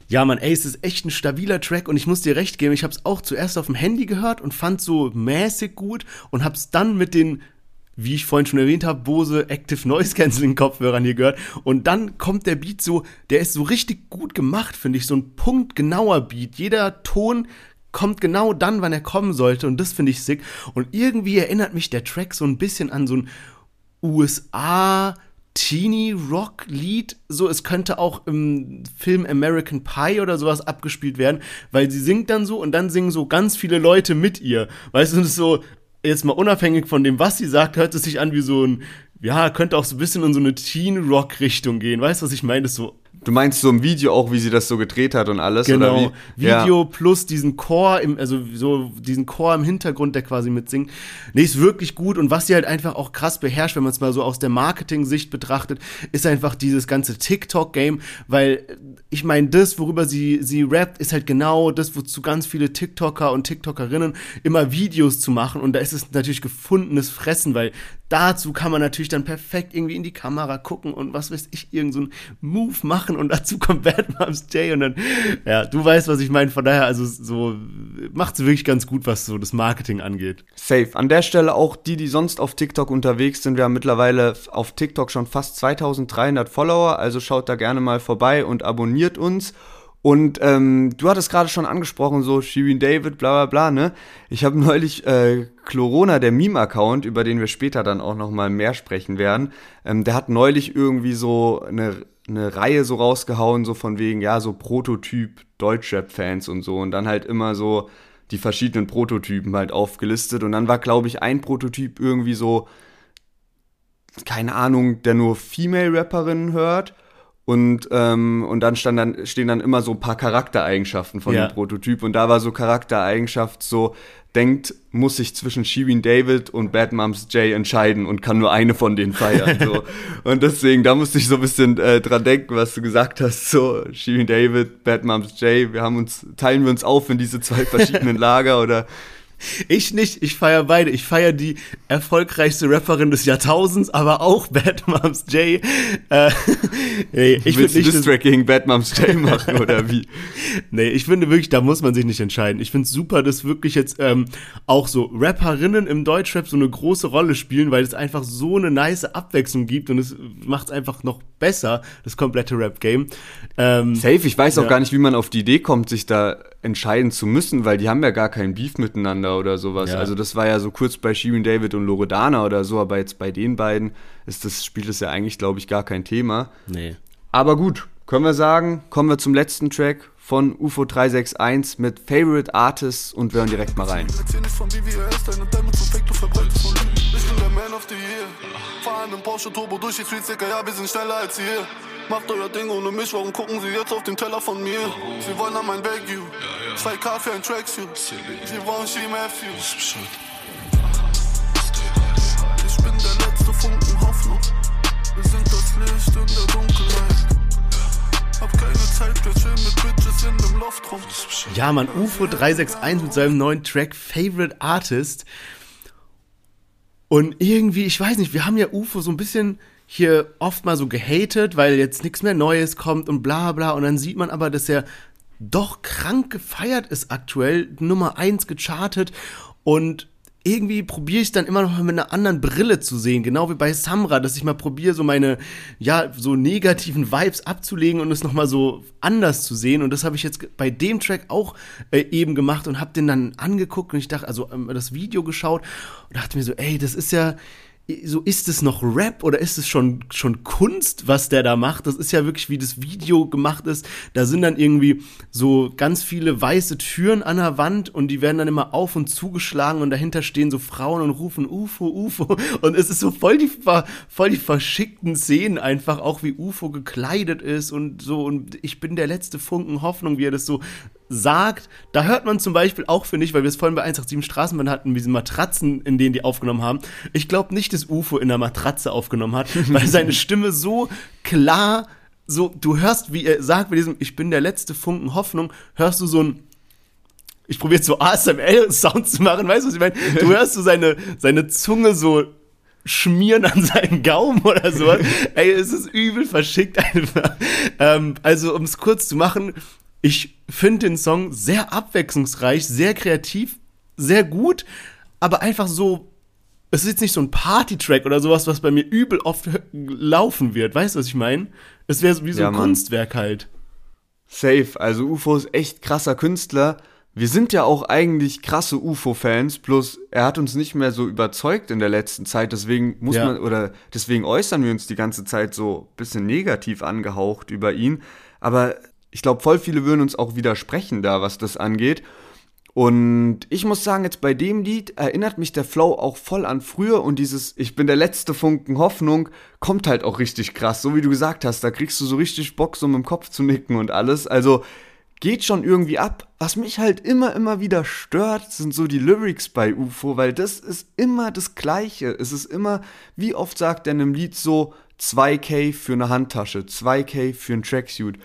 Ja, Mann, ey, es ist echt ein stabiler Track und ich muss dir recht geben, ich hab's auch zuerst auf dem Handy gehört und fand so mäßig gut und hab's dann mit den wie ich vorhin schon erwähnt habe, Bose Active Noise Cancelling Kopfhörern hier gehört. Und dann kommt der Beat so, der ist so richtig gut gemacht, finde ich. So ein punktgenauer Beat. Jeder Ton kommt genau dann, wann er kommen sollte. Und das finde ich sick. Und irgendwie erinnert mich der Track so ein bisschen an so ein USA Teeny Rock Lied, so es könnte auch im Film American Pie oder sowas abgespielt werden, weil sie singt dann so und dann singen so ganz viele Leute mit ihr. Weißt du, ist so jetzt mal unabhängig von dem, was sie sagt, hört es sich an wie so ein ja, könnte auch so ein bisschen in so eine Teen Rock Richtung gehen. Weißt du, was ich meine? Das ist so Du meinst so im Video auch, wie sie das so gedreht hat und alles? Genau. Oder wie? Ja. Video plus diesen Chor im, also so diesen Chor im Hintergrund, der quasi mitsingt. Nee, ist wirklich gut. Und was sie halt einfach auch krass beherrscht, wenn man es mal so aus der Marketing-Sicht betrachtet, ist einfach dieses ganze TikTok-Game, weil äh, ich meine, das, worüber sie, sie rappt, ist halt genau das, wozu ganz viele TikToker und TikTokerinnen immer Videos zu machen. Und da ist es natürlich gefundenes Fressen, weil dazu kann man natürlich dann perfekt irgendwie in die Kamera gucken und was weiß ich, irgendeinen so Move machen und dazu kommt Bad Moms J und dann, ja, du weißt, was ich meine. Von daher, also so macht sie wirklich ganz gut, was so das Marketing angeht. Safe. An der Stelle auch die, die sonst auf TikTok unterwegs sind. Wir haben mittlerweile auf TikTok schon fast 2300 Follower, also schaut da gerne mal vorbei und abonniert uns. Und ähm, du hattest gerade schon angesprochen, so Shirin David, bla bla bla, ne? Ich habe neulich äh, Chlorona, der Meme-Account, über den wir später dann auch noch mal mehr sprechen werden, ähm, der hat neulich irgendwie so eine, eine Reihe so rausgehauen, so von wegen, ja, so Prototyp Deutschrap-Fans und so. Und dann halt immer so die verschiedenen Prototypen halt aufgelistet. Und dann war, glaube ich, ein Prototyp irgendwie so, keine Ahnung, der nur Female-Rapperinnen hört. Und, ähm, und dann, stand dann stehen dann immer so ein paar Charaktereigenschaften von Ja. dem Prototyp. Und da war so Charaktereigenschaft so, denkt, muss sich zwischen Shirin David und Bad Moms J entscheiden und kann nur eine von denen feiern. So. und deswegen, da musste ich so ein bisschen äh, dran denken, was du gesagt hast. So, Shirin David, Bad Moms J, wir haben uns, teilen wir uns auf in diese zwei verschiedenen Lager oder Ich nicht, ich feiere beide. Ich feiere die erfolgreichste Rapperin des Jahrtausends, aber auch Bad Moms J. Äh, nee, ich willst nicht, Diss Track gegen Bad Moms J machen oder wie? Nee, ich finde wirklich, da muss man sich nicht entscheiden. Ich finde es super, dass wirklich jetzt ähm, auch so Rapperinnen im Deutschrap so eine große Rolle spielen, weil es einfach so eine nice Abwechslung gibt und es macht es einfach noch besser, das komplette Rap-Game. Ähm, Safe, ich weiß auch Ja. gar nicht, wie man auf die Idee kommt, sich da entscheiden zu müssen, weil die haben ja gar keinen Beef miteinander oder sowas. Ja. Also das war ja so kurz bei Shirin David und Loredana oder so, aber jetzt bei den beiden ist das, spielt es ja eigentlich, glaube ich, gar kein Thema. nee. Aber gut, können wir sagen, kommen wir zum letzten Track von UFO 361 mit Favorite Artists und wir hören direkt mal rein. Ich bin der Man of the Year. Fahren im Porsche Turbo durch die Streets, Digga, ja, wir sind schneller als ihr. Macht euer Ding ohne mich, warum gucken sie jetzt auf den Teller von mir? Sie wollen an mein Wagyu. 2K für ein Tracksuit. Sie wollen She Matthews. Ich bin der letzte Funken Hoffnung. Wir sind das Licht in der Dunkelheit. Hab keine Zeit, wir chillen mit Bitches in dem Loft rum. Ja, man, UFO 361 mit seinem neuen Track Favorite Artist. Und irgendwie, ich weiß nicht, wir haben ja UFO so ein bisschen hier oft mal so gehatet, weil jetzt nichts mehr Neues kommt und bla bla. Und dann sieht man aber, dass er doch krank gefeiert ist aktuell, Nummer 1 gechartet. Und irgendwie probiere ich dann immer noch mal mit einer anderen Brille zu sehen, genau wie bei Samra, dass ich mal probiere, so meine, ja, so negativen Vibes abzulegen und es noch mal so anders zu sehen. Und das habe ich jetzt bei dem Track auch äh, eben gemacht und habe den dann angeguckt und ich dachte, also ähm, das Video geschaut und dachte mir so, ey, das ist ja, so ist es noch Rap oder ist es schon, schon Kunst, was der da macht? Das ist ja wirklich, wie das Video gemacht ist. Da sind dann irgendwie so ganz viele weiße Türen an der Wand und die werden dann immer auf und zugeschlagen und dahinter stehen so Frauen und rufen UFO, UFO. Und es ist so voll die, voll die verschickten Szenen einfach, auch wie UFO gekleidet ist und so. Und ich bin der letzte Funken Hoffnung, wie er das so sagt. Da hört man zum Beispiel auch, finde ich, weil wir es vorhin bei 187 Straßenbahn hatten, diese Matratzen, in denen die aufgenommen haben. Ich glaube nicht, dass UFO in der Matratze aufgenommen hat, weil seine Stimme so klar, so, du hörst, wie er sagt bei diesem Ich bin der letzte Funken Hoffnung, hörst du so ein ich probiere so ASML-Sound zu machen, weißt du, was ich meine? Du hörst so seine, seine Zunge so schmieren an seinen Gaumen oder so. Ey, es ist übel verschickt einfach. Ähm, also, um es kurz zu machen, ich finde den Song sehr abwechslungsreich, sehr kreativ, sehr gut, aber einfach so. Es ist jetzt nicht so ein Party-Track oder sowas, was bei mir übel oft laufen wird. Weißt du, was ich meine? Es wäre wie so Ja, ein Mann. Kunstwerk halt. Safe, also UFO ist echt krasser Künstler. Wir sind ja auch eigentlich krasse UFO-Fans, bloß er hat uns nicht mehr so überzeugt in der letzten Zeit, deswegen muss Ja. man, oder deswegen äußern wir uns die ganze Zeit so ein bisschen negativ angehaucht über ihn. Aber ich glaube, voll viele würden uns auch widersprechen da, was das angeht. Und ich muss sagen, jetzt bei dem Lied erinnert mich der Flow auch voll an früher und dieses Ich bin der letzte Funken Hoffnung kommt halt auch richtig krass. So wie du gesagt hast, da kriegst du so richtig Bock, so mit dem Kopf zu nicken und alles. Also geht schon irgendwie ab. Was mich halt immer, immer wieder stört, sind so die Lyrics bei UFO, weil das ist immer das Gleiche. Es ist immer, wie oft sagt er in einem Lied so 2K für eine Handtasche, 2K für ein Tracksuit.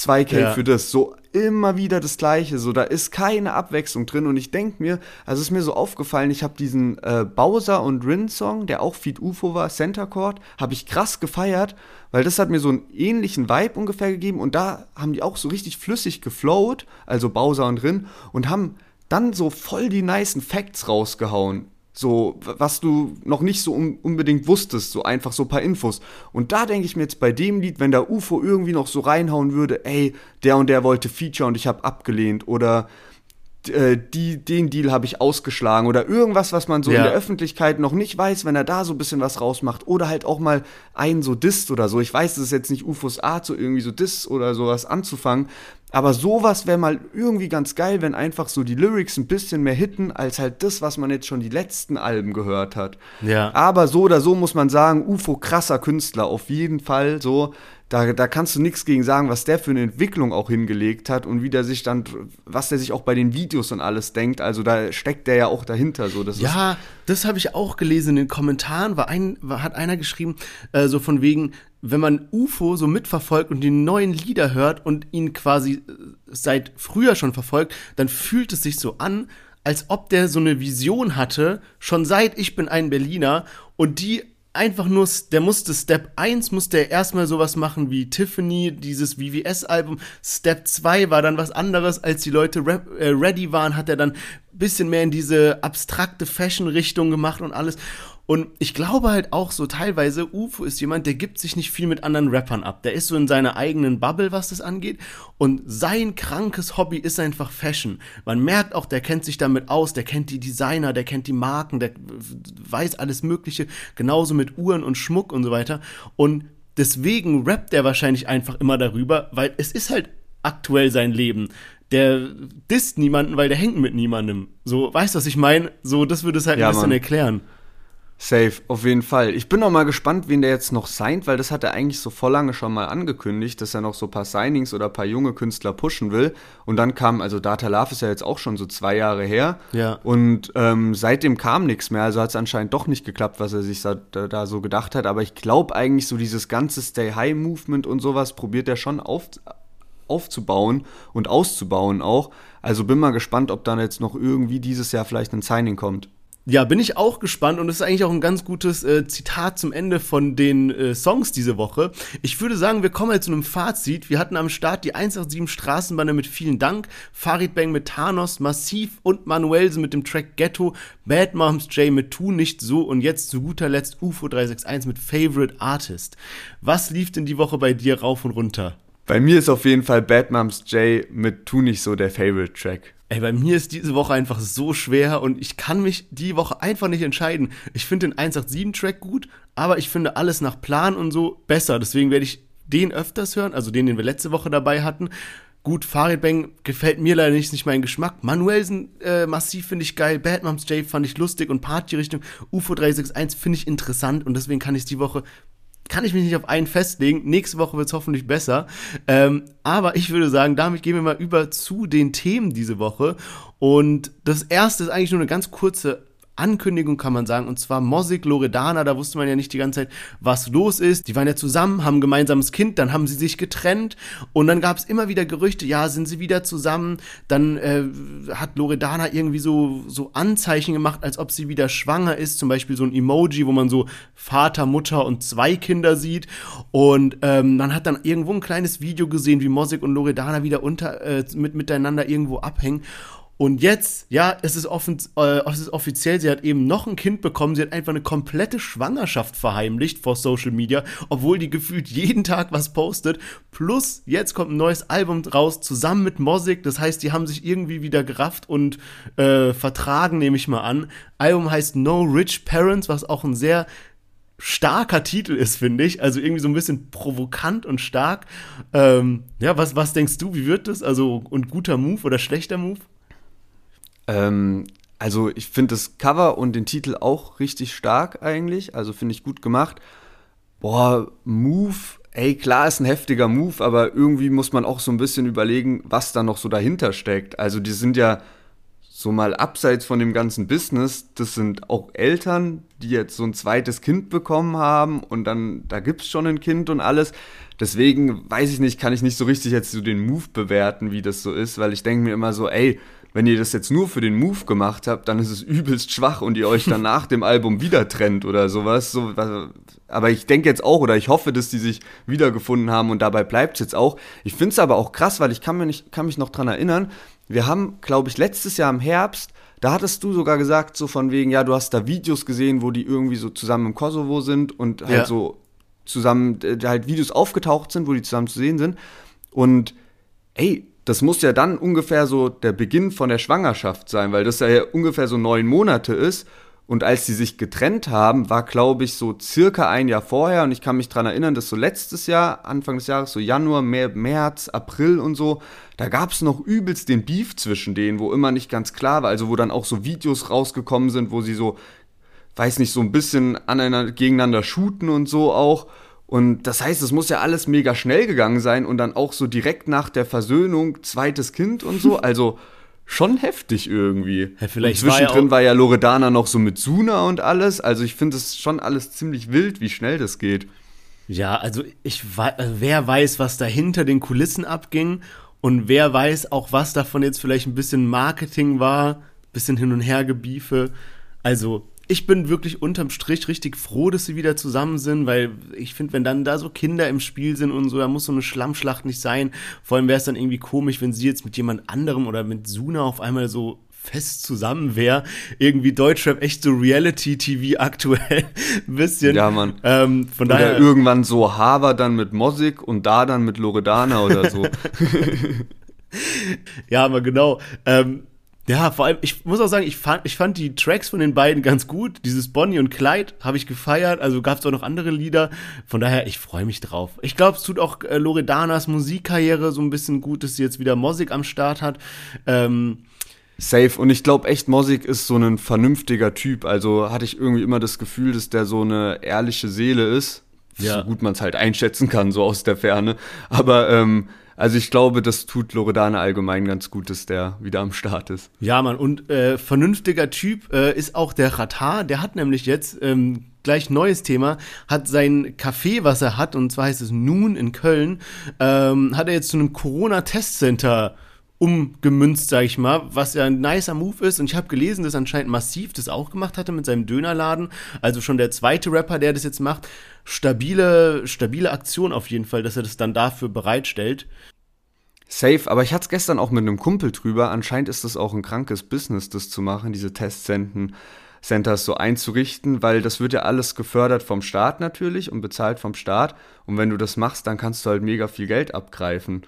2K Ja. für das, so immer wieder das Gleiche, so da ist keine Abwechslung drin und ich denke mir, also es ist mir so aufgefallen, ich habe diesen äh, Bowser und Rin Song, der auch Feed UFO war, Center Chord, habe ich krass gefeiert, weil das hat mir so einen ähnlichen Vibe ungefähr gegeben und da haben die auch so richtig flüssig geflowt, also Bowser und Rin und haben dann so voll die nicen Facts rausgehauen. So, was du noch nicht so un unbedingt wusstest, so einfach so ein paar Infos. Und da denke ich mir jetzt bei dem Lied, wenn der UFO irgendwie noch so reinhauen würde, ey, der und der wollte Feature und ich habe abgelehnt oder die, den Deal habe ich ausgeschlagen oder irgendwas, was man so Ja. in der Öffentlichkeit noch nicht weiß, wenn er da so ein bisschen was rausmacht oder halt auch mal einen so disst oder so. Ich weiß, das ist jetzt nicht UFOs Art, so irgendwie so diss oder sowas anzufangen, Aber sowas wäre mal irgendwie ganz geil, wenn einfach so die Lyrics ein bisschen mehr hitten, als halt das, was man jetzt schon die letzten Alben gehört hat. Ja. Aber so oder so muss man sagen, UFO krasser Künstler, auf jeden Fall so. Da, da kannst du nichts gegen sagen, was der für eine Entwicklung auch hingelegt hat und wie der sich dann, was der sich auch bei den Videos und alles denkt. Also da steckt der ja auch dahinter. So, das Ja, das habe ich auch gelesen in den Kommentaren. War ein, war, hat einer geschrieben, äh, so von wegen, wenn man UFO so mitverfolgt und die neuen Lieder hört und ihn quasi äh, seit früher schon verfolgt, dann fühlt es sich so an, als ob der so eine Vision hatte, schon seit ich bin ein Berliner und die einfach nur, der musste Step 1 musste er erstmal sowas machen wie Tiffany, dieses VVS-Album. Step 2 war dann was anderes, als die Leute rap, äh, ready waren, hat er dann bisschen mehr in diese abstrakte Fashion-Richtung gemacht und alles. Und ich glaube halt auch so teilweise, UFO ist jemand, der gibt sich nicht viel mit anderen Rappern ab. Der ist so in seiner eigenen Bubble, was das angeht. Und sein krankes Hobby ist einfach Fashion. Man merkt auch, der kennt sich damit aus, der kennt die Designer, der kennt die Marken, der weiß alles Mögliche. Genauso mit Uhren und Schmuck und so weiter. Und deswegen rappt er wahrscheinlich einfach immer darüber, weil es ist halt aktuell sein Leben der disst niemanden, weil der hängt mit niemandem. So, weißt du, was ich meine? So, das würde es halt Ja, ein bisschen Mann. erklären. Safe, auf jeden Fall. Ich bin noch mal gespannt, wen der jetzt noch signed, weil das hat er eigentlich so voll lange schon mal angekündigt, dass er noch so ein paar Signings oder ein paar junge Künstler pushen will. Und dann kam, also Data Love ist ja jetzt auch schon so zwei Jahre her. Ja. Und ähm, seitdem kam nichts mehr. Also hat es anscheinend doch nicht geklappt, was er sich da, da, da so gedacht hat. Aber ich glaube eigentlich so dieses ganze Stay High Movement und sowas probiert er schon auf, aufzubauen und auszubauen auch. Also bin mal gespannt, ob dann jetzt noch irgendwie dieses Jahr vielleicht ein Signing kommt. Ja, bin ich auch gespannt und das ist eigentlich auch ein ganz gutes äh, Zitat zum Ende von den äh, Songs diese Woche. Ich würde sagen, wir kommen jetzt zu einem Fazit. Wir hatten am Start die 187 Straßenbahn mit vielen Dank, Farid Bang mit Thanos, Massiv und Manuelsen mit dem Track Ghetto, Bad Moms J mit Tu nicht so und jetzt zu guter Letzt UFO 361 mit Favorite Artist. Was lief denn die Woche bei dir rauf und runter? Bei mir ist auf jeden Fall Bad Moms J mit Tu nicht so der Favorite Track. Ey, bei mir ist diese Woche einfach so schwer und ich kann mich die Woche einfach nicht entscheiden. Ich finde den 187-Track gut, aber ich finde alles nach Plan und so besser. Deswegen werde ich den öfters hören, also den, den wir letzte Woche dabei hatten. Gut, Farid Bang gefällt mir leider nicht, nicht mein Geschmack. Manuelsen äh, massiv finde ich geil. Bad Moms J fand ich lustig und Party-Richtung. UFO 361 finde ich interessant und deswegen kann ich die Woche kann ich mich nicht auf einen festlegen. Nächste Woche wird es hoffentlich besser. Ähm, aber ich würde sagen, damit gehen wir mal über zu den Themen diese Woche. Und das erste ist eigentlich nur eine ganz kurze Ankündigung, kann man sagen, und zwar Mosik Loredana, da wusste man ja nicht die ganze Zeit, was los ist. Die waren ja zusammen, haben ein gemeinsames Kind, dann haben sie sich getrennt und dann gab es immer wieder Gerüchte, ja, sind sie wieder zusammen. Dann äh, hat Loredana irgendwie so, so Anzeichen gemacht, als ob sie wieder schwanger ist, zum Beispiel so ein Emoji, wo man so Vater, Mutter und zwei Kinder sieht. Und ähm, man hat dann irgendwo ein kleines Video gesehen, wie Mosik und Loredana wieder unter, äh, mit, miteinander irgendwo abhängen. Und jetzt, ja, es ist, offen, äh, es ist offiziell, sie hat eben noch ein Kind bekommen. Sie hat einfach eine komplette Schwangerschaft verheimlicht vor Social Media, obwohl die gefühlt jeden Tag was postet. Plus, jetzt kommt ein neues Album raus, zusammen mit Mosik. Das heißt, die haben sich irgendwie wieder gerafft und äh, vertragen, nehme ich mal an. Album heißt No Rich Parents, was auch ein sehr starker Titel ist, finde ich. Also irgendwie so ein bisschen provokant und stark. Ähm, ja, was, was denkst du, wie wird das? Also, und guter Move oder schlechter Move? Ähm, also ich finde das Cover und den Titel auch richtig stark eigentlich. Also finde ich gut gemacht. Boah, Move, ey, klar ist ein heftiger Move, aber irgendwie muss man auch so ein bisschen überlegen, was da noch so dahinter steckt. Also die sind ja so mal abseits von dem ganzen Business, das sind auch Eltern, die jetzt so ein zweites Kind bekommen haben und dann, da gibt's schon ein Kind und alles. Deswegen weiß ich nicht, kann ich nicht so richtig jetzt so den Move bewerten, wie das so ist, weil ich denke mir immer so, ey, wenn ihr das jetzt nur für den Move gemacht habt, dann ist es übelst schwach und ihr euch dann nach dem Album wieder trennt oder sowas. So, aber ich denke jetzt auch oder ich hoffe, dass die sich wiedergefunden haben und dabei bleibt es jetzt auch. Ich finde es aber auch krass, weil ich kann, mir nicht, kann mich noch dran erinnern, wir haben, glaube ich, letztes Jahr im Herbst, da hattest du sogar gesagt, so von wegen, ja, du hast da Videos gesehen, wo die irgendwie so zusammen im Kosovo sind und halt Ja. so zusammen, äh, halt Videos aufgetaucht sind, wo die zusammen zu sehen sind. Und ey, das muss ja dann ungefähr so der Beginn von der Schwangerschaft sein, weil das ja ungefähr so neun Monate ist. Und als sie sich getrennt haben, war, glaube ich, so circa ein Jahr vorher. Und ich kann mich dran erinnern, dass so letztes Jahr, Anfang des Jahres, so Januar, März, April und so, da gab es noch übelst den Beef zwischen denen, wo immer nicht ganz klar war. Also wo dann auch so Videos rausgekommen sind, wo sie so, weiß nicht, so ein bisschen aneinander, gegeneinander shooten und so auch. Und das heißt, es muss ja alles mega schnell gegangen sein und dann auch so direkt nach der Versöhnung zweites Kind und so. Also schon heftig irgendwie. Ja, vielleicht und zwischendrin war ja, war ja Loredana noch so mit Suna und alles. Also ich finde es schon alles ziemlich wild, wie schnell das geht. Ja, also ich also wer weiß, was da hinter den Kulissen abging und wer weiß auch, was davon jetzt vielleicht ein bisschen Marketing war, bisschen hin und her gebiefe. Also ich bin wirklich unterm Strich richtig froh, dass sie wieder zusammen sind, weil ich finde, wenn dann da so Kinder im Spiel sind und so, da muss so eine Schlammschlacht nicht sein. Vor allem wäre es dann irgendwie komisch, wenn sie jetzt mit jemand anderem oder mit Suna auf einmal so fest zusammen wäre. Irgendwie Deutschrap echt so Reality-TV aktuell. Ein bisschen. Ja, Mann. Ähm, von Oder daher. irgendwann so Haver dann mit Mosik und da dann mit Loredana oder so. Ja, aber genau. Ähm, ja, vor allem, ich muss auch sagen, ich fand, ich fand die Tracks von den beiden ganz gut. Dieses Bonnie und Clyde habe ich gefeiert. Also gab es auch noch andere Lieder. Von daher, ich freue mich drauf. Ich glaube, es tut auch äh, Loredanas Musikkarriere so ein bisschen gut, dass sie jetzt wieder Musik am Start hat. Ähm, Safe. Und ich glaube echt, Mosik ist so ein vernünftiger Typ. Also hatte ich irgendwie immer das Gefühl, dass der so eine ehrliche Seele ist. Ja. So gut man es halt einschätzen kann, so aus der Ferne. Aber ähm, also ich glaube, das tut Loredana allgemein ganz gut, dass der wieder am Start ist. Ja, Mann, und äh, vernünftiger Typ äh, ist auch der Ratar. Der hat nämlich jetzt, ähm, gleich neues Thema, hat sein Café, was er hat, und zwar heißt es Nun in Köln, ähm, hat er jetzt zu einem Corona-Testcenter umgemünzt, sag ich mal, was ja ein nicer Move ist. Und ich habe gelesen, dass anscheinend Massiv das auch gemacht hatte mit seinem Dönerladen. Also schon der zweite Rapper, der das jetzt macht. Stabile, stabile Aktion auf jeden Fall, dass er das dann dafür bereitstellt. Safe, aber ich hatte es gestern auch mit einem Kumpel drüber. Anscheinend ist das auch ein krankes Business, das zu machen, diese Testzenten. Centers so einzurichten, weil das wird ja alles gefördert vom Staat natürlich und bezahlt vom Staat. Und wenn du das machst, dann kannst du halt mega viel Geld abgreifen,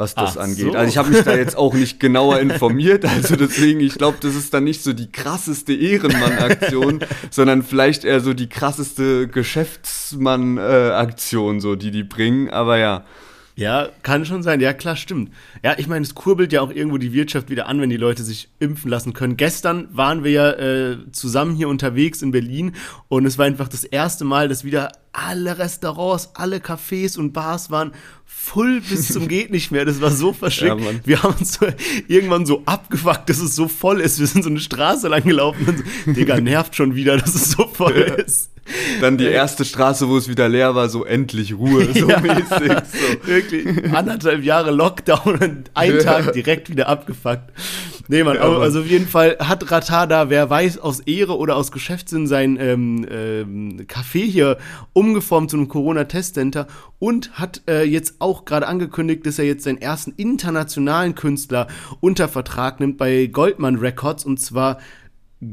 was das Ach angeht. so. Also ich habe mich da jetzt auch nicht genauer informiert, also deswegen, ich glaube, das ist dann nicht so die krasseste Ehrenmann-Aktion, sondern vielleicht eher so die krasseste Geschäftsmann-Aktion, so die die bringen. Aber ja, Ja, kann schon sein. Ja, klar, stimmt. Ja, ich meine, es kurbelt ja auch irgendwo die Wirtschaft wieder an, wenn die Leute sich impfen lassen können. Gestern waren wir ja äh, zusammen hier unterwegs in Berlin und es war einfach das erste Mal, dass wieder alle Restaurants, alle Cafés und Bars waren voll bis zum geht nicht mehr. Das war so verschickt. Ja, wir haben uns so irgendwann so abgefuckt, dass es so voll ist. Wir sind so eine Straße lang gelaufen und so, Digga, nervt schon wieder, dass es so voll ist. Dann die erste Straße, wo es wieder leer war, so endlich Ruhe, so Ja. mäßig. So. Wirklich. Anderthalb Jahre Lockdown und ein Tag direkt wieder abgefuckt. Nee, Mann, Ja, also auf jeden Fall hat Ratada, wer weiß, aus Ehre oder aus Geschäftssinn sein ähm, ähm, Café hier umgeformt zu einem Corona-Testcenter und hat äh, jetzt auch gerade angekündigt, dass er jetzt seinen ersten internationalen Künstler unter Vertrag nimmt bei Goldman Records und zwar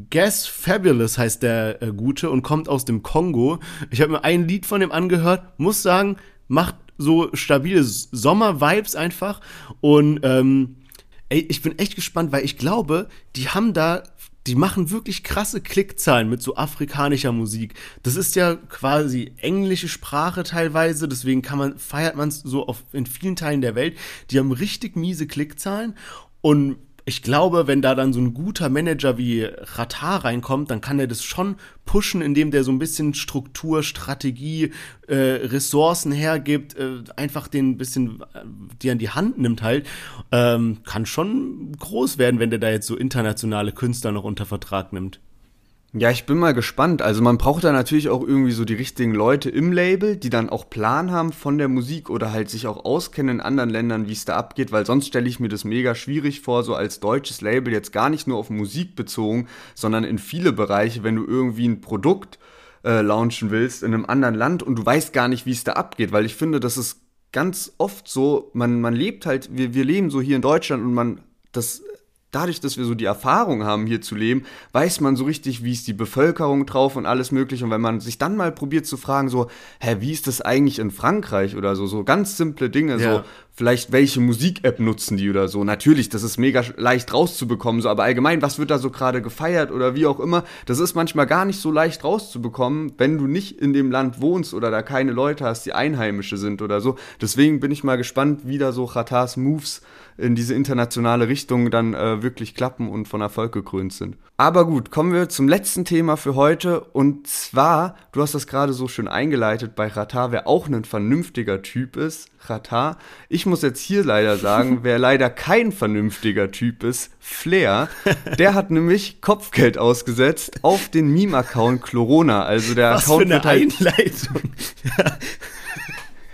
Guess Fabulous heißt der äh, Gute und kommt aus dem Kongo. Ich habe mir ein Lied von ihm angehört, muss sagen, macht so stabile Sommer-Vibes einfach. Und ähm, ey, ich bin echt gespannt, weil ich glaube, die haben da, die machen wirklich krasse Klickzahlen mit so afrikanischer Musik. Das ist ja quasi englische Sprache teilweise, deswegen kann man, feiert man es so auf, in vielen Teilen der Welt. Die haben richtig miese Klickzahlen und ich glaube, wenn da dann so ein guter Manager wie Ratar reinkommt, dann kann er das schon pushen, indem der so ein bisschen Struktur, Strategie, äh, Ressourcen hergibt, äh, einfach den ein bisschen äh, die an die Hand nimmt halt. Ähm, kann schon groß werden, wenn der da jetzt so internationale Künstler noch unter Vertrag nimmt. Ja, ich bin mal gespannt. Also man braucht da natürlich auch irgendwie so die richtigen Leute im Label, die dann auch Plan haben von der Musik oder halt sich auch auskennen in anderen Ländern, wie es da abgeht, weil sonst stelle ich mir das mega schwierig vor, so als deutsches Label jetzt gar nicht nur auf Musik bezogen, sondern in viele Bereiche, wenn du irgendwie ein Produkt äh, launchen willst in einem anderen Land und du weißt gar nicht, wie es da abgeht, weil ich finde, das ist ganz oft so, man, man lebt halt, wir, wir leben so hier in Deutschland und man, das dadurch, dass wir so die Erfahrung haben, hier zu leben, weiß man so richtig, wie ist die Bevölkerung drauf und alles mögliche. Und wenn man sich dann mal probiert zu fragen, so, hä, wie ist das eigentlich in Frankreich oder so, so ganz simple Dinge, Ja. so, vielleicht welche Musik-App nutzen die oder so. Natürlich, das ist mega leicht rauszubekommen, so, aber allgemein, was wird da so gerade gefeiert oder wie auch immer, das ist manchmal gar nicht so leicht rauszubekommen, wenn du nicht in dem Land wohnst oder da keine Leute hast, die Einheimische sind oder so. Deswegen bin ich mal gespannt, wie da so Chatars Moves in diese internationale Richtung dann äh, wirklich klappen und von Erfolg gekrönt sind. Aber gut, kommen wir zum letzten Thema für heute und zwar, du hast das gerade so schön eingeleitet bei Ratar, wer auch ein vernünftiger Typ ist, Ratar. Ich muss jetzt hier leider sagen, wer leider kein vernünftiger Typ ist, Flair, der hat nämlich Kopfgeld ausgesetzt auf den Meme-Account Chlorona. Also der Was Account für eine wird halt Einleitung.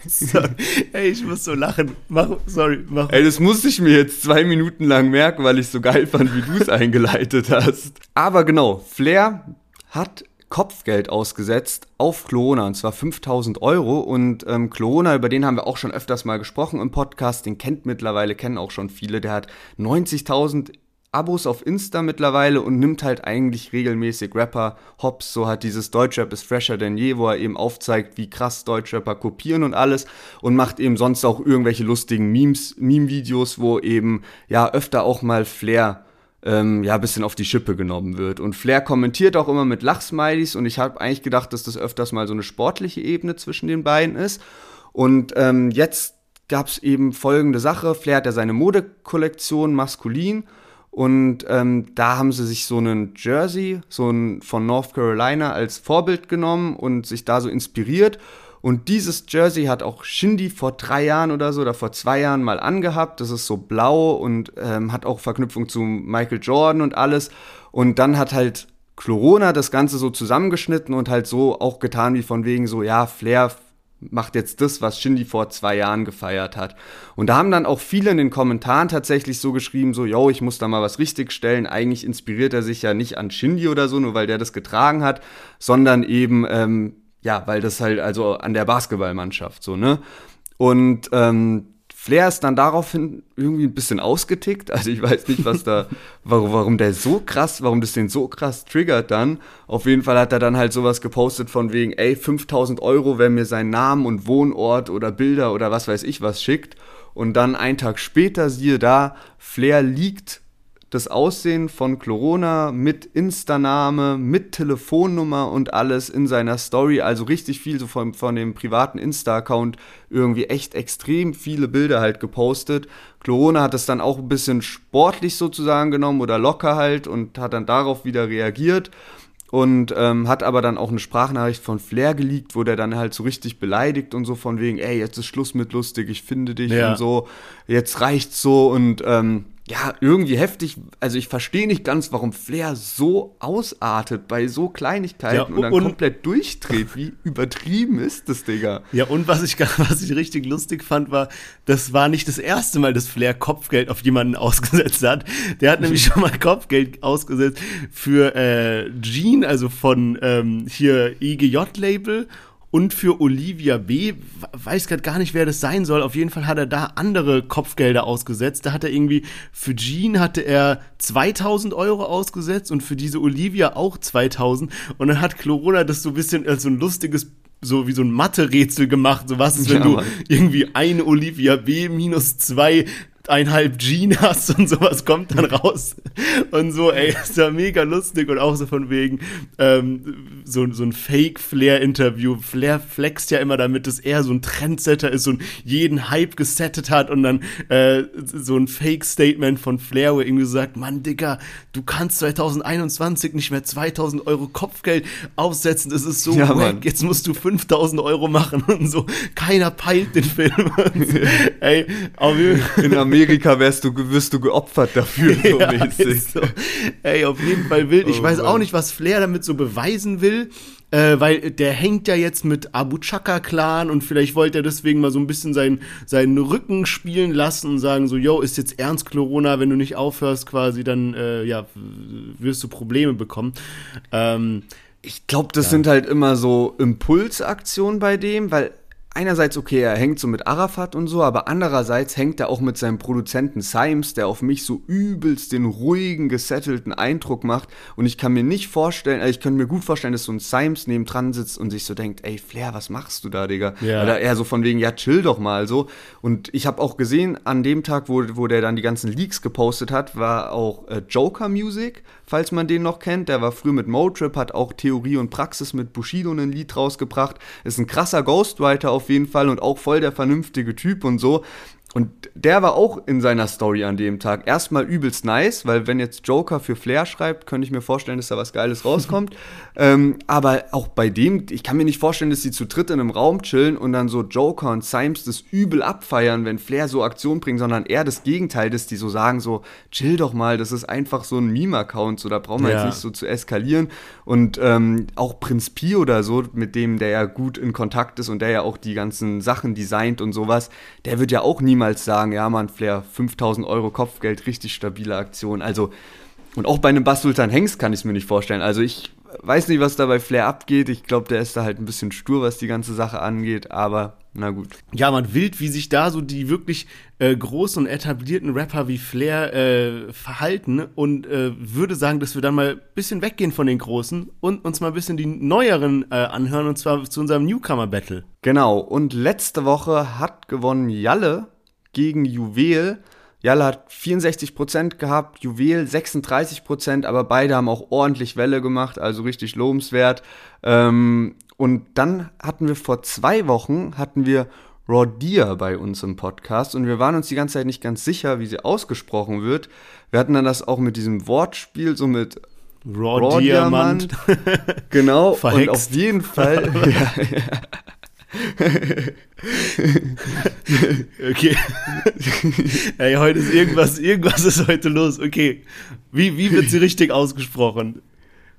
sorry. Ey, ich muss so lachen. Mach, sorry, mach. Ey, das musste ich mir jetzt zwei Minuten lang merken, weil ich so geil fand, wie du es eingeleitet hast. Aber genau, Flair hat Kopfgeld ausgesetzt auf Chlorona und zwar 5000 Euro und ähm, Chlorona, über den haben wir auch schon öfters mal gesprochen im Podcast, den kennt mittlerweile, kennen auch schon viele, der hat 90.000 Abos auf Insta mittlerweile und nimmt halt eigentlich regelmäßig Rapper Hops. So hat dieses Deutschrap ist fresher denn je, wo er eben aufzeigt, wie krass Deutschrapper kopieren und alles und macht eben sonst auch irgendwelche lustigen Memes, Meme-Videos, wo eben ja öfter auch mal Flair ähm, ja, bisschen auf die Schippe genommen wird. Und Flair kommentiert auch immer mit Lachsmilies und ich habe eigentlich gedacht, dass das öfters mal so eine sportliche Ebene zwischen den beiden ist. Und ähm, jetzt gab es eben folgende Sache. Flair hat ja seine Modekollektion maskulin und ähm, da haben sie sich so einen Jersey, so ein von North Carolina als Vorbild genommen und sich da so inspiriert. Und dieses Jersey hat auch Shindy vor drei Jahren oder so oder vor zwei Jahren mal angehabt. Das ist so blau und ähm, hat auch Verknüpfung zu Michael Jordan und alles. Und dann hat halt Chlorona das Ganze so zusammengeschnitten und halt so auch getan wie von wegen so, ja, Flair macht jetzt das, was Shindy vor zwei Jahren gefeiert hat. Und da haben dann auch viele in den Kommentaren tatsächlich so geschrieben, so, yo, ich muss da mal was richtigstellen. Eigentlich inspiriert er sich ja nicht an Shindy oder so, nur weil der das getragen hat, sondern eben, ähm, ja, weil das halt also an der Basketballmannschaft so, ne? Und ähm, Flair ist dann daraufhin irgendwie ein bisschen ausgetickt. Also ich weiß nicht, was da, warum, warum der so krass, warum das den so krass triggert dann. Auf jeden Fall hat er dann halt sowas gepostet von wegen, ey, 5000 Euro, wer mir seinen Namen und Wohnort oder Bilder oder was weiß ich was schickt. Und dann einen Tag später, siehe da, Flair liegt das Aussehen von Corona mit Insta-Name, mit Telefonnummer und alles in seiner Story. Also richtig viel so von, von dem privaten Insta-Account irgendwie echt extrem viele Bilder halt gepostet. Corona hat es dann auch ein bisschen sportlich sozusagen genommen oder locker halt und hat dann darauf wieder reagiert und ähm, hat aber dann auch eine Sprachnachricht von Flair geleakt, wo der dann halt so richtig beleidigt und so von wegen, ey, jetzt ist Schluss mit lustig, ich finde dich Ja. und so, jetzt reicht's so und ähm, ja, irgendwie heftig. Also ich verstehe nicht ganz, warum Flair so ausartet bei so Kleinigkeiten Ja, und dann und- komplett durchdreht. Wie übertrieben ist das, Digga? Ja, und was ich, was ich richtig lustig fand, war, das war nicht das erste Mal, dass Flair Kopfgeld auf jemanden ausgesetzt hat. Der hat nämlich schon mal Kopfgeld ausgesetzt für äh, Jean, also von ähm, hier EGJ-Label und für Olivia B. Weiß gerade gar nicht, wer das sein soll. Auf jeden Fall hat er da andere Kopfgelder ausgesetzt. Da hat er irgendwie, für Jean hatte er 2000 Euro ausgesetzt und für diese Olivia auch 2000. Und dann hat Corona das so ein bisschen als so ein lustiges so wie so ein Mathe-Rätsel gemacht. So was ist, wenn Ja, du irgendwie eine Olivia B minus zwei einhalb Jean hast und sowas kommt dann raus. Und so, ey, ist ja mega lustig und auch so von wegen ähm, so, so ein Fake-Flair-Interview. Flair flext ja immer damit, dass er so ein Trendsetter ist und jeden Hype gesettet hat und dann äh, so ein Fake-Statement von Flair, wo er irgendwie sagt, Mann, Digga, du kannst 2021 nicht mehr 2000 Euro Kopfgeld aufsetzen, das ist so Ja, wack, jetzt musst du 5000 Euro machen und so. Keiner peilt den Film. Ey, auf jeden Fall. Amerika wärst du, wirst du geopfert dafür, so Ja, mäßig. so. Ey, auf jeden Fall wild. Ich Oh weiß auch Mann. nicht, was Flair damit so beweisen will. Äh, weil der hängt ja jetzt mit Abu Chaka-Clan und vielleicht wollte er deswegen mal so ein bisschen seinen, seinen Rücken spielen lassen und sagen so, yo, ist jetzt ernst Corona, wenn du nicht aufhörst quasi, dann äh, ja, wirst du Probleme bekommen. Ähm, Ich glaube, das sind halt immer so Impulsaktionen bei dem, weil einerseits, okay, er hängt so mit Arafat und so, aber andererseits hängt er auch mit seinem Produzenten Symes, der auf mich so übelst den ruhigen, gesettelten Eindruck macht. Und ich kann mir nicht vorstellen, also ich könnte mir gut vorstellen, dass so ein Symes neben dran sitzt und sich so denkt, ey Flair, was machst du da, Digga? Ja. Oder eher so von wegen, ja, chill doch mal so. Und ich habe auch gesehen, an dem Tag, wo, wo der dann die ganzen Leaks gepostet hat, war auch äh, Joker Music, falls man den noch kennt. Der war früher mit Motrip, hat auch Theorie und Praxis mit Bushido ein Lied rausgebracht. Ist ein krasser Ghostwriter auf jeden Fall und auch voll der vernünftige Typ und so. Und der war auch in seiner Story an dem Tag. Erstmal übelst nice, weil wenn jetzt Joker für Flair schreibt, könnte ich mir vorstellen, dass da was Geiles rauskommt. ähm, aber auch bei dem, ich kann mir nicht vorstellen, dass die zu dritt in einem Raum chillen und dann so Joker und Symes das übel abfeiern, wenn Flair so Aktion bringt, sondern eher das Gegenteil, dass die so sagen so, chill doch mal, das ist einfach so ein Meme-Account, so da brauchen wir Ja. jetzt nicht so zu eskalieren. Und ähm, auch Prinz Pi oder so, mit dem der ja gut in Kontakt ist und der ja auch die ganzen Sachen designt und sowas, der wird ja auch niemals sagen, ja Mann, Flair, 5000 Euro Kopfgeld, richtig stabile Aktion. Also, und auch bei einem Bass Sultan Hengst kann ich es mir nicht vorstellen. Also ich weiß nicht, was da bei Flair abgeht. Ich glaube, der ist da halt ein bisschen stur, was die ganze Sache angeht, aber na gut. Ja, man wild, wie sich da so die wirklich äh, großen und etablierten Rapper wie Flair äh, verhalten und äh, würde sagen, dass wir dann mal ein bisschen weggehen von den Großen und uns mal ein bisschen die neueren äh, anhören und zwar zu unserem Newcomer-Battle. Genau, und letzte Woche hat gewonnen Jalle gegen Juwel. Jalle hat 64% gehabt, Juwel 36%, aber beide haben auch ordentlich Welle gemacht, also richtig lobenswert. Ähm, und dann hatten wir vor zwei Wochen, hatten wir Rodia bei uns im Podcast und wir waren uns die ganze Zeit nicht ganz sicher, wie sie ausgesprochen wird. Wir hatten dann das auch mit diesem Wortspiel, so mit Raw, Raw Diamant. Genau, Verhext. und auf jeden Fall, ja, Okay. Ey, heute ist irgendwas, irgendwas ist heute los. Okay. Wie, wie wird sie richtig ausgesprochen?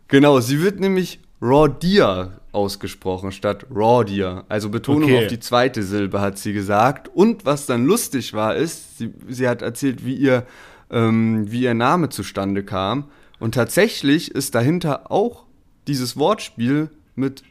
Genau, sie wird nämlich Rawdia ausgesprochen statt Rawdia. Also Betonung Okay. auf die zweite Silbe hat sie gesagt. Und was dann lustig war, ist, sie, sie hat erzählt, wie ihr, ähm, wie ihr Name zustande kam. Und tatsächlich ist dahinter auch dieses Wortspiel mit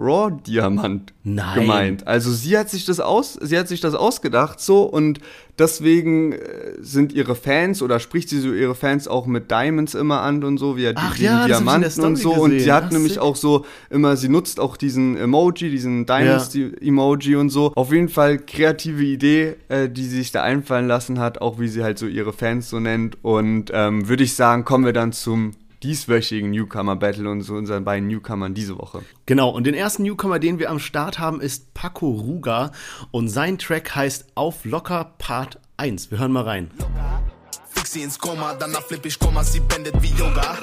Raw Diamant Nein. gemeint. Also sie hat sich das aus, sie hat sich das ausgedacht so und deswegen äh, sind ihre Fans oder spricht sie so ihre Fans auch mit Diamonds immer an und so, wie ja die, Ach ja, Diamanten und so und sie gesehen. hat Ach, nämlich sick. auch so immer, sie nutzt auch diesen Emoji, diesen Diamonds Emoji und so. Auf jeden Fall kreative Idee, äh, die sie sich da einfallen lassen hat, auch wie sie halt so ihre Fans so nennt und ähm, würde ich sagen, kommen wir dann zum dieswöchigen Newcomer Battle und so unseren beiden Newcomern diese Woche. Genau, und den ersten Newcomer, den wir am Start haben, ist Paco Ruga und sein Track heißt Auf Locker Part 1. Wir hören mal rein. Fix sie ins Koma, danach flipp ich Koma, sie bändet wie Yoga.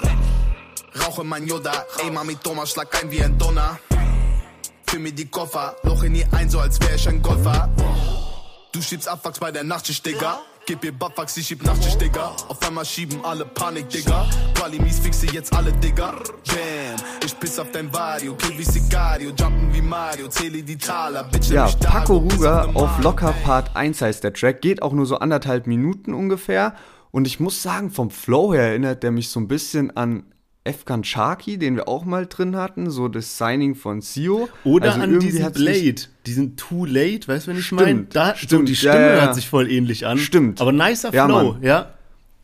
Rauche mein Yoda, ey Mami Thomas, schlag ein wie ein Donner. Füll mir die Koffer, loch in ihr ein, so als wär ich ein Golfer. Du schiebst Abwachs bei der Nachtschicht, Digga. Gib ihr Buttwachs, ich schieb Nachtschicht, Digga. Auf einmal schieben alle Panik, Digga. Quali mies fixe jetzt alle, Digga. Bam, ich piss auf dein Vario, kill wie Sicario, jumpen wie Mario, zähle die Taler, bitch. Ja, Paco Ruger auf. Locker Part 1 heißt der Track, geht auch nur so anderthalb Minuten ungefähr. Und ich muss sagen, vom Flow her erinnert der mich so ein bisschen an Efkan Sharky, den wir auch mal drin hatten, so das Signing von Sio. Oder Also an diesen Blade, diesen Too Late, weißt du, wenn ich meine? Da, so, stimmt, die ja, Stimme ja, ja. hört sich voll ähnlich an. Stimmt. Aber nicer Ja, Flow, Mann. ja.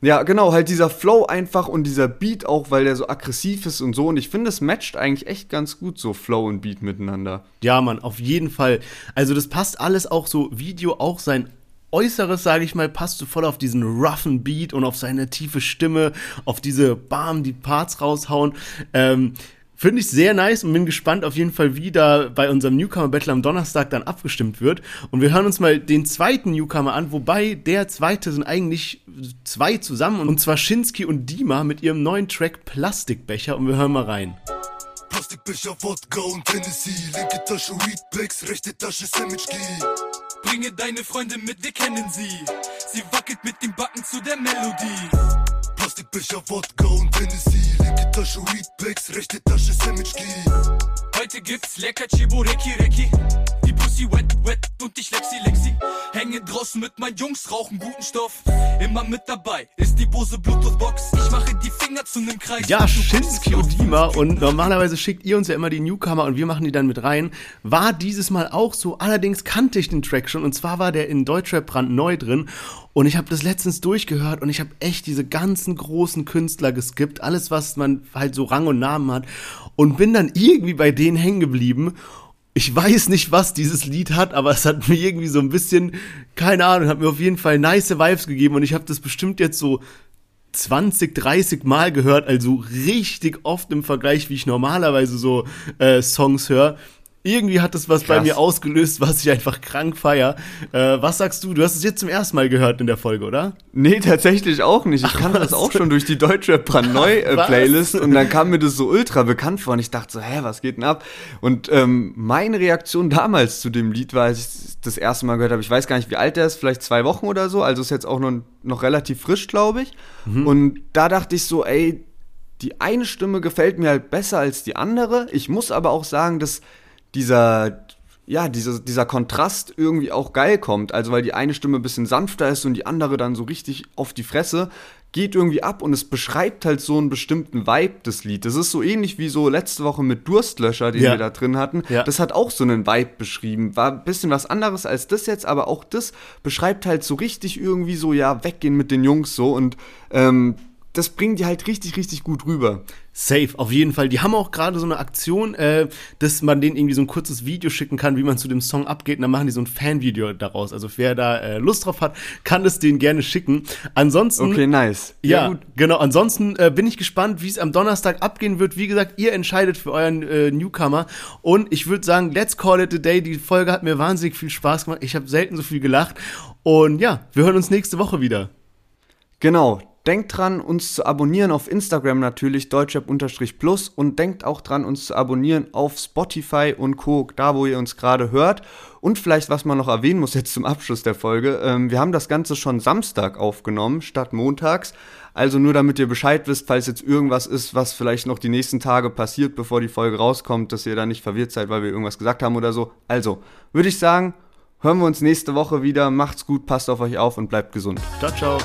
Ja, genau, halt dieser Flow einfach und dieser Beat auch, weil der so aggressiv ist und so. Und ich finde, es matcht eigentlich echt ganz gut, so Flow und Beat miteinander. Ja, Mann, auf jeden Fall. Also das passt alles auch so, Video auch sein Äußeres, sage ich mal, passt so voll auf diesen roughen Beat und auf seine tiefe Stimme, auf diese Bam, die Parts raushauen. Ähm, Finde ich sehr nice und bin gespannt auf jeden Fall, wie da bei unserem Newcomer Battle am Donnerstag dann abgestimmt wird. Und wir hören uns mal den zweiten Newcomer an, wobei der zweite sind eigentlich zwei zusammen und zwar Shinsky und Dima mit ihrem neuen Track Plastikbecher und wir hören mal rein. Plastikbecher, Wodka und Tennessee Linke Tasche Weedbags, rechte Tasche Sandwich Bringe deine Freunde mit, wir kennen sie. Sie wackelt mit den Backen zu der Melodie. Plastikbecher, Wodka und Tennessee Linke Tasche Weedbags, rechte Tasche Sandwich Heute gibt's lecker Chiboreki Reki. Die Pussy wet, wet und ich lexi, lexi. Hänge draußen mit meinen Jungs, rauchen guten Stoff. Immer mit dabei ist die Bose Bluetooth-Box. Ich mache die Finger zu nem Kreis. Ja, Shinsuke Odima und normalerweise schickt ihr uns ja immer die Newcomer und wir machen die dann mit rein. War dieses Mal auch so, allerdings kannte ich den Track schon und zwar war der in Deutschrap brandneu drin und ich habe das letztens durchgehört und ich habe echt diese ganzen großen Künstler geskippt, alles was man halt so Rang und Namen hat und bin dann irgendwie bei denen hängen geblieben ich weiß nicht, was dieses Lied hat, aber es hat mir irgendwie so ein bisschen, keine Ahnung, hat mir auf jeden Fall nice Vibes gegeben und ich habe das bestimmt jetzt so 20, 30 Mal gehört, also richtig oft im Vergleich, wie ich normalerweise so äh, Songs höre. Irgendwie hat das was bei Krass. mir ausgelöst, was ich einfach krank feier. Äh, was sagst du? Du hast es jetzt zum ersten Mal gehört in der Folge, oder? Nee, tatsächlich auch nicht. Ich kannte das auch schon durch die Deutsche Brandneu äh, Was? Playlist und dann kam mir das so ultra bekannt vor und ich dachte so, hä, was geht denn ab? Und ähm, meine Reaktion damals zu dem Lied war, als ich es das erste Mal gehört habe, ich weiß gar nicht, wie alt der ist, vielleicht zwei Wochen oder so, also ist jetzt auch noch, noch relativ frisch, glaube ich. Und da dachte ich so, ey, die eine Stimme gefällt mir halt besser als die andere. Ich muss aber auch sagen, dass dieser, ja, dieser, dieser Kontrast irgendwie auch geil kommt. Also weil die eine Stimme ein bisschen sanfter ist und die andere dann so richtig auf die Fresse. Geht irgendwie ab und es beschreibt halt so einen bestimmten Vibe des Lied. Das ist so ähnlich wie so letzte Woche mit Durstlöscher, den Ja. wir da drin hatten. Ja. Das hat auch so einen Vibe beschrieben. War ein bisschen was anderes als das jetzt, aber auch das beschreibt halt so richtig irgendwie so, ja, weggehen mit den Jungs so und ähm, das bringt die halt richtig, richtig gut rüber. Safe, auf jeden Fall. Die haben auch gerade so eine Aktion, äh, dass man denen irgendwie so ein kurzes Video schicken kann, wie man zu dem Song abgeht. Und dann machen die so ein Fanvideo daraus. Also wer da äh, Lust drauf hat, kann es denen gerne schicken. Ansonsten. Okay, nice. Ja, genau. Ansonsten äh, bin ich gespannt, wie es am Donnerstag abgehen wird. Wie gesagt, ihr entscheidet für euren äh, Newcomer. Und ich würde sagen, let's call it a day. Die Folge hat mir wahnsinnig viel Spaß gemacht. Ich habe selten so viel gelacht. Und ja, wir hören uns nächste Woche wieder. Genau. Denkt dran, uns zu abonnieren auf Instagram natürlich, deutschrap-plus und denkt auch dran, uns zu abonnieren auf Spotify und Co., da wo ihr uns gerade hört. Und vielleicht, was man noch erwähnen muss jetzt zum Abschluss der Folge, ähm, wir haben das Ganze schon Samstag aufgenommen, statt montags. Also nur damit ihr Bescheid wisst, falls jetzt irgendwas ist, was vielleicht noch die nächsten Tage passiert, bevor die Folge rauskommt, dass ihr da nicht verwirrt seid, weil wir irgendwas gesagt haben oder so. Also, würde ich sagen, hören wir uns nächste Woche wieder. Macht's gut, passt auf euch auf und bleibt gesund. Ciao, ciao.